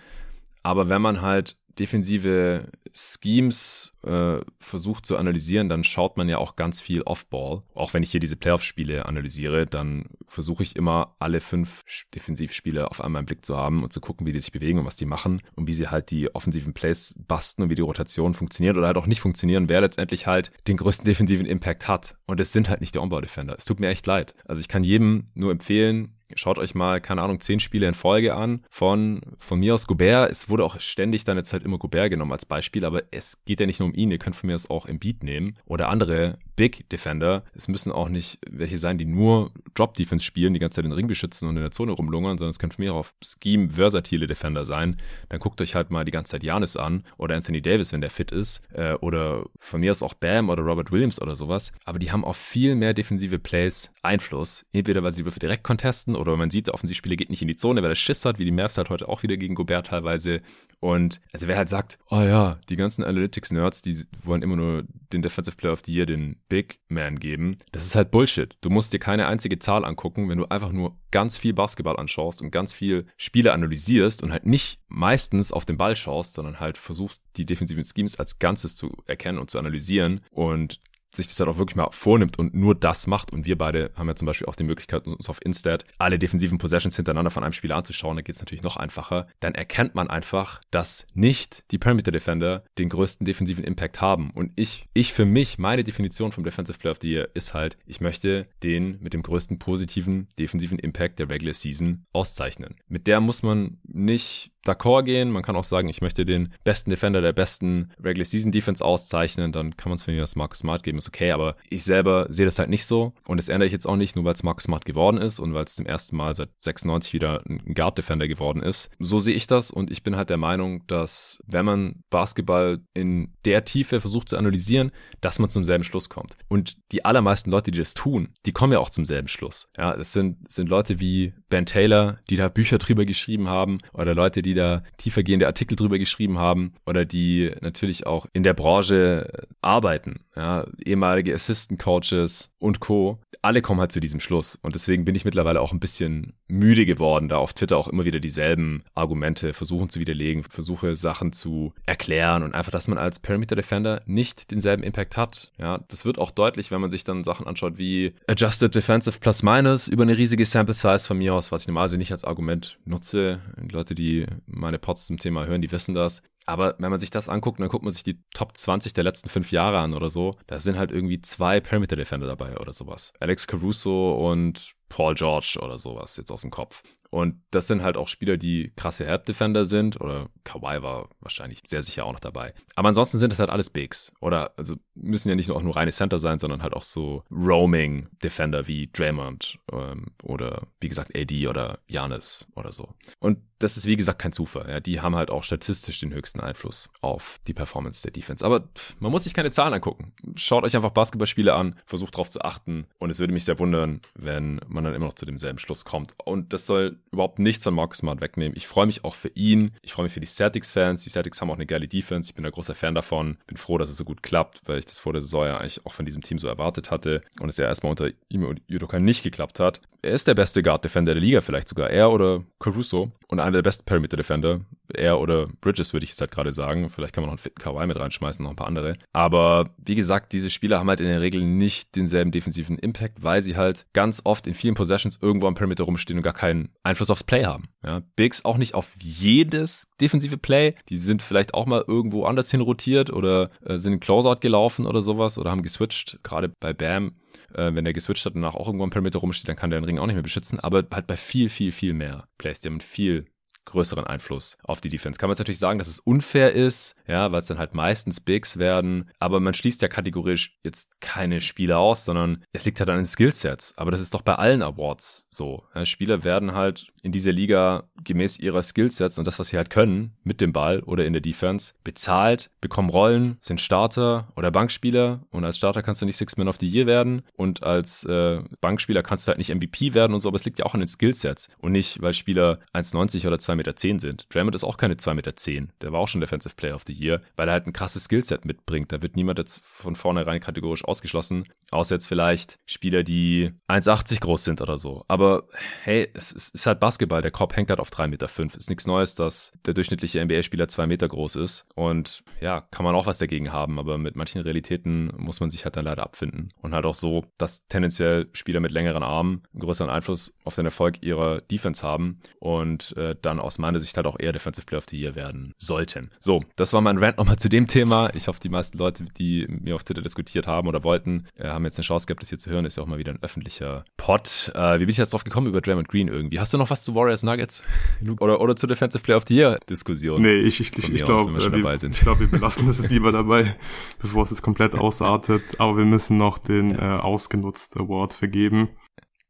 Aber wenn man halt defensive Schemes äh, versucht zu analysieren, dann schaut man ja auch ganz viel Off-Ball. Auch wenn ich hier diese Playoff-Spiele analysiere, dann versuche ich immer alle fünf Defensivspiele auf einmal im Blick zu haben und zu gucken, wie die sich bewegen und was die machen und wie sie halt die offensiven Plays basten und wie die Rotation funktioniert oder halt auch nicht funktionieren, wer letztendlich halt den größten defensiven Impact hat. Und es sind halt nicht die On-Ball-Defender. Es tut mir echt leid. Also ich kann jedem nur empfehlen, Schaut euch mal, keine Ahnung, zehn Spiele in Folge an von, von mir aus Gobert. Es wurde auch ständig dann jetzt halt immer Gobert genommen als Beispiel Beispiel, aber es geht ja nicht nur um ihn. Ihr könnt von mir aus auch im Beat nehmen oder andere Big Defender. Es müssen auch nicht welche sein, die nur Drop Defense spielen, die ganze Zeit den Ring beschützen und in der Zone rumlungern, sondern es können von mir auch Scheme versatile Defender sein. Dann guckt euch halt mal die ganze Zeit Janis an oder Anthony Davis, wenn der fit ist, äh, oder von mir aus auch Bam oder Robert Williams oder sowas. Aber die haben auf viel mehr defensive Plays Einfluss. Entweder weil sie die Würfe direkt contesten oder man sieht, der Offensivspieler geht nicht in die Zone, weil er Schiss hat, wie die Mavs halt heute auch wieder gegen Gobert teilweise. Und also wer halt sagt, oh ja, die ganzen Analytics-Nerds, die wollen immer nur den Defensive Player of the Year, den Big Man geben, das ist halt Bullshit. Du musst dir keine einzige Zahl angucken, wenn du einfach nur ganz viel Basketball anschaust und ganz viel Spiele analysierst und halt nicht meistens auf den Ball schaust, sondern halt versuchst, die defensiven Schemes als Ganzes zu erkennen und zu analysieren. Und sich das halt auch wirklich mal vornimmt und nur das macht. Und wir beide haben ja zum Beispiel auch die Möglichkeit, uns auf Instat alle defensiven Possessions hintereinander von einem Spieler anzuschauen. Da geht es natürlich noch einfacher. Dann erkennt man einfach, dass nicht die Perimeter Defender den größten defensiven Impact haben. Und ich, ich für mich, meine Definition vom Defensive Player of the Year ist halt, ich möchte den mit dem größten positiven defensiven Impact der Regular Season auszeichnen. Mit der muss man nicht d'accord gehen. Man kann auch sagen, ich möchte den besten Defender der besten Regular Season Defense auszeichnen. Dann kann man es für mich als Marcus Smart geben, ist okay. Aber ich selber sehe das halt nicht so. Und das ändere ich jetzt auch nicht, nur weil es Marcus Smart geworden ist und weil es zum ersten Mal seit 96 wieder ein Guard Defender geworden ist. So sehe ich das und ich bin halt der Meinung, dass wenn man Basketball in der Tiefe versucht zu analysieren, dass man zum selben Schluss kommt. Und die allermeisten Leute, die das tun, die kommen ja auch zum selben Schluss. Ja, es sind, sind Leute wie Ben Taylor, die da Bücher drüber geschrieben haben oder Leute, die da tiefergehende Artikel drüber geschrieben haben oder die natürlich auch in der Branche arbeiten. Ja, ehemalige Assistant Coaches und Co. Alle kommen halt zu diesem Schluss. Und deswegen bin ich mittlerweile auch ein bisschen müde geworden, da auf Twitter auch immer wieder dieselben Argumente versuchen zu widerlegen, versuche Sachen zu erklären und einfach, dass man als Perimeter Defender nicht denselben Impact hat. Ja, das wird auch deutlich, wenn man sich dann Sachen anschaut wie Adjusted Defensive Plus Minus über eine riesige Sample Size von mir aus, was ich normalerweise nicht als Argument nutze. Die Leute, die meine Pods zum Thema hören, die wissen das. Aber wenn man sich das anguckt, dann guckt man sich die Top 20 der letzten fünf Jahre an oder so. Da sind halt irgendwie zwei Perimeter Defender dabei oder sowas. Alex Caruso und Paul George oder sowas jetzt aus dem Kopf. Und das sind halt auch Spieler, die krasse Help Defender sind oder Kawhi war wahrscheinlich sehr sicher auch noch dabei. Aber ansonsten sind das halt alles Bigs oder also müssen ja nicht nur auch nur reine Center sein, sondern halt auch so Roaming Defender wie Draymond ähm, oder wie gesagt AD oder Janis oder so. Und das ist wie gesagt kein Zufall. Ja, die haben halt auch statistisch den höchsten Einfluss auf die Performance der Defense. Aber man muss sich keine Zahlen angucken. Schaut euch einfach Basketballspiele an, versucht darauf zu achten und es würde mich sehr wundern, wenn man dann immer noch zu demselben Schluss kommt. Und das soll überhaupt nichts von Marcus Smart wegnehmen. Ich freue mich auch für ihn. Ich freue mich für die Celtics-Fans. Die Celtics haben auch eine geile Defense. Ich bin ein großer Fan davon. Bin froh, dass es so gut klappt, weil ich das vor der Saison ja eigentlich auch von diesem Team so erwartet hatte und es ja erstmal unter ihm und Udoka nicht geklappt hat. Er ist der beste Guard-Defender der Liga, vielleicht sogar er oder Caruso und einer der besten Perimeter-Defender. Er oder Bridges würde ich jetzt halt gerade sagen. Vielleicht kann man noch einen fitten Kawhi mit reinschmeißen, noch ein paar andere. Aber wie gesagt, diese Spieler haben halt in der Regel nicht denselben defensiven Impact, weil sie halt ganz oft in vielen Possessions irgendwo am Perimeter rumstehen und gar keinen Einfluss aufs Play haben. Ja, Bigs auch nicht auf jedes defensive Play. Die sind vielleicht auch mal irgendwo anders hin rotiert oder äh, sind in Closeout gelaufen oder sowas oder haben geswitcht. Gerade bei Bam äh, wenn der geswitcht hat und danach auch irgendwo am Perimeter rumsteht, dann kann der den Ring auch nicht mehr beschützen. Aber halt bei viel, viel, viel mehr Plays, die haben viel größeren Einfluss auf die Defense. Kann man jetzt natürlich sagen, dass es unfair ist, ja, weil es dann halt meistens Bigs werden, aber man schließt ja kategorisch jetzt keine Spieler aus, sondern es liegt halt an den Skillsets. Aber das ist doch bei allen Awards so. Ja, Spieler werden halt in dieser Liga gemäß ihrer Skillsets und das, was sie halt können, mit dem Ball oder in der Defense, bezahlt, bekommen Rollen, sind Starter oder Bankspieler und als Starter kannst du nicht Six Man of the Year werden und als äh, Bankspieler kannst du halt nicht MVP werden und so, aber es liegt ja auch an den Skillsets und nicht, weil Spieler 1,90 oder 2,10 Meter sind. Draymond ist auch keine 2,10 Meter. Der war auch schon Defensive Player of the Year, weil er halt ein krasses Skillset mitbringt. Da wird niemand jetzt von vornherein kategorisch ausgeschlossen, außer jetzt vielleicht Spieler, die 1,80 groß sind oder so. Aber hey, es, ist halt Basketball. Der Korb hängt halt auf 3,5 Meter. Ist nichts Neues, dass der durchschnittliche NBA-Spieler 2 Meter groß ist. Und ja, kann man auch was dagegen haben, aber mit manchen Realitäten muss man sich halt dann leider abfinden. Und halt auch so, dass tendenziell Spieler mit längeren Armen einen größeren Einfluss auf den Erfolg ihrer Defense haben und äh, dann dann aus meiner Sicht halt auch eher Defensive Player of the Year werden sollten. So, das war mein Rant nochmal zu dem Thema. Ich hoffe, die meisten Leute, die mir auf Twitter diskutiert haben oder wollten, äh, haben jetzt eine Chance gehabt, das hier zu hören. Ist ja auch mal wieder ein öffentlicher Pod. Äh, wie bin ich jetzt drauf gekommen über Draymond Green irgendwie? Hast du noch was zu Warriors Nuggets? oder, oder zu Defensive Player of the Year Diskussion? Nee, ich, ich, ich, ich glaube, wir, wir, glaub, wir belassen das jetzt lieber dabei, bevor es jetzt komplett ausartet. Aber wir müssen noch den äh, ausgenutzt Award vergeben.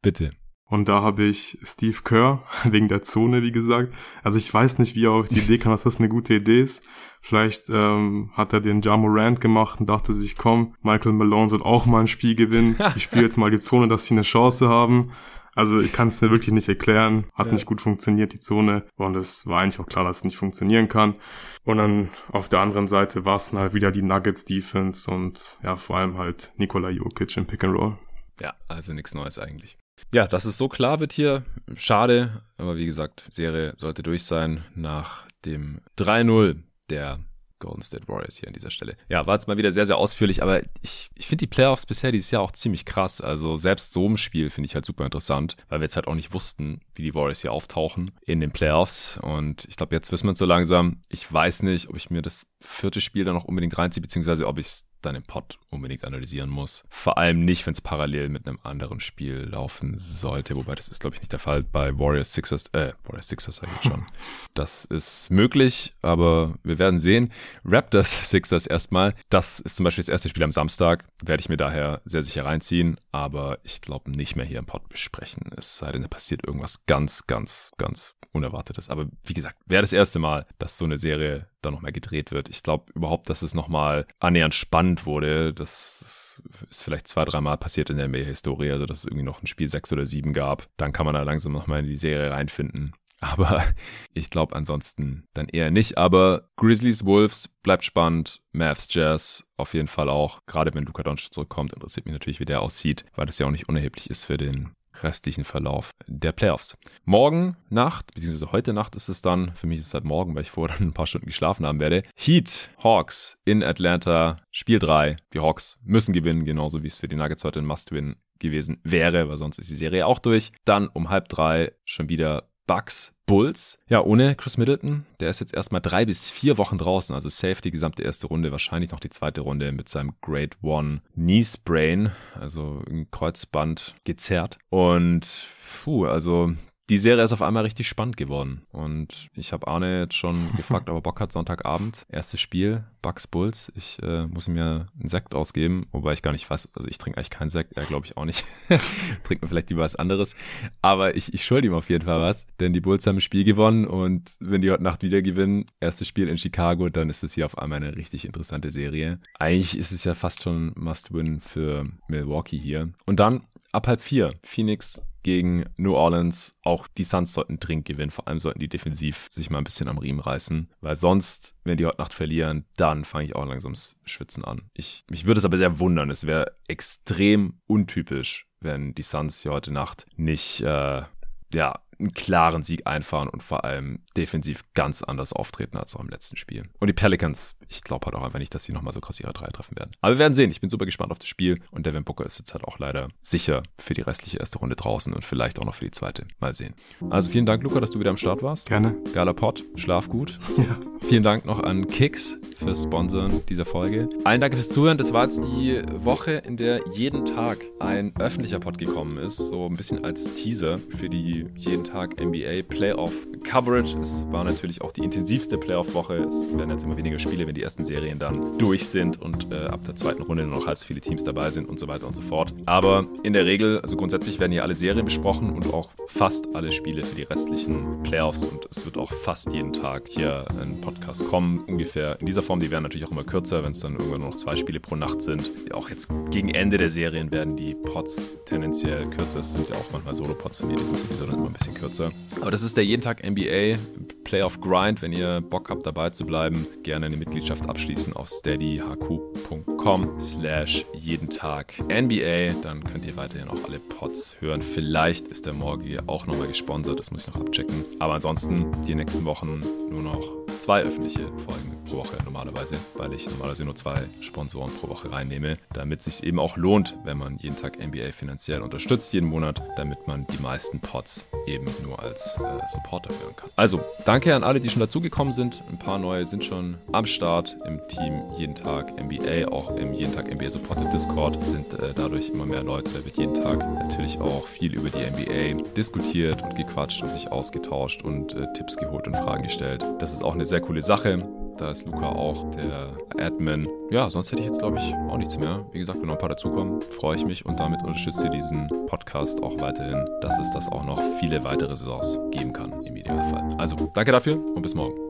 Bitte. Und da habe ich Steve Kerr, wegen der Zone, wie gesagt. Also ich weiß nicht, wie er auf die Idee kam, dass das eine gute Idee ist. Vielleicht ähm, hat er den Jamo Rand gemacht und dachte sich, komm, Michael Malone soll auch mal ein Spiel gewinnen. Ich spiele jetzt mal die Zone, dass sie eine Chance haben. Also ich kann es mir wirklich nicht erklären. Hat ja. nicht gut funktioniert, die Zone. Und es war eigentlich auch klar, dass es nicht funktionieren kann. Und dann auf der anderen Seite war es dann halt wieder die Nuggets Defense und ja, vor allem halt Nikola Jokic im Pick and Roll. Ja, also nichts Neues eigentlich. Ja, dass es so klar wird hier, schade. Aber wie gesagt, Serie sollte durch sein nach dem 3-0 der Golden State Warriors hier an dieser Stelle. Ja, war jetzt mal wieder sehr, sehr ausführlich, aber ich, ich finde die Playoffs bisher dieses Jahr auch ziemlich krass. Also selbst so ein Spiel finde ich halt super interessant, weil wir jetzt halt auch nicht wussten, wie die Warriors hier auftauchen in den Playoffs. Und ich glaube, jetzt wissen wir es so langsam. Ich weiß nicht, ob ich mir das vierte Spiel dann noch unbedingt reinziehe, beziehungsweise ob ich es dann im Pod unbedingt analysieren muss. Vor allem nicht, wenn es parallel mit einem anderen Spiel laufen sollte, wobei das ist, glaube ich, nicht der Fall bei Warriors Sixers, äh, Warriors Sixers sage ich schon. das ist möglich, aber wir werden sehen. Raptors Sixers erstmal. Das ist zum Beispiel das erste Spiel am Samstag, werde ich mir daher sehr sicher reinziehen, aber ich glaube nicht mehr hier im Pod besprechen. Es sei denn, da passiert irgendwas ganz, ganz, ganz Unerwartetes. Aber wie gesagt, wäre das erste Mal, dass so eine Serie da nochmal gedreht wird. Ich glaube überhaupt, dass es nochmal annähernd spannend wurde. Das ist vielleicht zwei, dreimal passiert in der NBA-Historie, also dass es irgendwie noch ein Spiel sechs oder sieben gab. Dann kann man da langsam nochmal in die Serie reinfinden. Aber ich glaube ansonsten dann eher nicht. Aber Grizzlies, Wolves bleibt spannend. Mavs, Jazz auf jeden Fall auch. Gerade wenn Luka Doncic zurückkommt, interessiert mich natürlich, wie der aussieht, weil das ja auch nicht unerheblich ist für den restlichen Verlauf der Playoffs. Morgen Nacht, beziehungsweise heute Nacht ist es dann, für mich ist es halt morgen, weil ich vorher dann ein paar Stunden geschlafen haben werde. Heat, Hawks in Atlanta, Spiel 3. Die Hawks müssen gewinnen, genauso wie es für die Nuggets heute ein Must-Win gewesen wäre, weil sonst ist die Serie auch durch. Dann um halb drei schon wieder Bucks Bulls. Ja, ohne Chris Middleton. Der ist jetzt erstmal drei bis vier Wochen draußen, also safe die gesamte erste Runde, wahrscheinlich noch die zweite Runde mit seinem Grade One Knee Sprain, also ein Kreuzband gezerrt. Und puh, also die Serie ist auf einmal richtig spannend geworden. Und ich habe Arne jetzt schon gefragt, ob er Bock hat, Sonntagabend. Erstes Spiel, Bucks Bulls. Ich äh, muss mir einen Sekt ausgeben, wobei ich gar nicht weiß, also ich trinke eigentlich keinen Sekt, er glaube ich auch nicht. Trinkt mir vielleicht lieber was anderes. Aber ich, ich schulde ihm auf jeden Fall was, denn die Bulls haben ein Spiel gewonnen und wenn die heute Nacht wieder gewinnen, erstes Spiel in Chicago, dann ist es hier auf einmal eine richtig interessante Serie. Eigentlich ist es ja fast schon Must-Win für Milwaukee hier. Und dann ab halb vier, Phoenix gegen New Orleans. Auch die Suns sollten dringend gewinnen. Vor allem sollten die defensiv sich mal ein bisschen am Riemen reißen. Weil sonst, wenn die heute Nacht verlieren, dann fange ich auch langsam das Schwitzen an. Ich, mich würde es aber sehr wundern. Es wäre extrem untypisch, wenn die Suns hier heute Nacht nicht, äh, ja, einen klaren Sieg einfahren und vor allem defensiv ganz anders auftreten als auch im letzten Spiel. Und die Pelicans, ich glaube halt auch einfach nicht, dass sie nochmal so krass ihre Dreier treffen werden. Aber wir werden sehen. Ich bin super gespannt auf das Spiel und Devin Booker ist jetzt halt auch leider sicher für die restliche erste Runde draußen und vielleicht auch noch für die zweite. Mal sehen. Also vielen Dank, Luca, dass du wieder am Start warst. Gerne. Geiler Pod. Schlaf gut. Ja. Vielen Dank noch an Kicks fürs Sponsoren dieser Folge. Allen Dank fürs Zuhören. Das war jetzt die Woche, in der jeden Tag ein öffentlicher Pod gekommen ist. So ein bisschen als Teaser für die jeden Tag NBA Playoff Coverage. Es war natürlich auch die intensivste Playoff-Woche. Es werden jetzt immer weniger Spiele, wenn die ersten Serien dann durch sind und äh, ab der zweiten Runde nur noch halb so viele Teams dabei sind und so weiter und so fort. Aber in der Regel, also grundsätzlich werden hier alle Serien besprochen und auch fast alle Spiele für die restlichen Playoffs und es wird auch fast jeden Tag hier ein Podcast kommen, ungefähr in dieser Form. Die werden natürlich auch immer kürzer, wenn es dann irgendwann nur noch zwei Spiele pro Nacht sind. Auch jetzt gegen Ende der Serien werden die Pods tendenziell kürzer. Es sind ja auch manchmal Solo-Pods von mir, die sind sowieso dann immer ein bisschen kürzer. Aber das ist der jeden Tag NBA Playoff Grind. Wenn ihr Bock habt, dabei zu bleiben, gerne eine Mitgliedschaft abschließen auf steadyhq.com slash jeden Tag NBA. Dann könnt ihr weiterhin auch alle Pods hören. Vielleicht ist der Morgi auch nochmal gesponsert, das muss ich noch abchecken. Aber ansonsten die nächsten Wochen nur noch zwei öffentliche Folgen pro Woche normalerweise, weil ich normalerweise nur zwei Sponsoren pro Woche reinnehme, damit es sich eben auch lohnt, wenn man jeden Tag NBA finanziell unterstützt, jeden Monat, damit man die meisten Pots eben nur als äh, Supporter hören kann. Also, danke an alle, die schon dazugekommen sind. Ein paar neue sind schon am Start im Team jeden Tag NBA, auch im jeden Tag NBA Supporter Discord sind äh, dadurch immer mehr Leute. Da wird jeden Tag natürlich auch viel über die NBA diskutiert und gequatscht und sich ausgetauscht und äh, Tipps geholt und Fragen gestellt. Das ist auch eine sehr coole Sache. Da ist Luca auch der Admin. Ja, sonst hätte ich jetzt, glaube ich, auch nichts mehr. Wie gesagt, wenn noch ein paar dazukommen, freue ich mich und damit unterstütze ich diesen Podcast auch weiterhin, dass es das auch noch viele weitere Saisons geben kann im Idealfall. Also, danke dafür und bis morgen.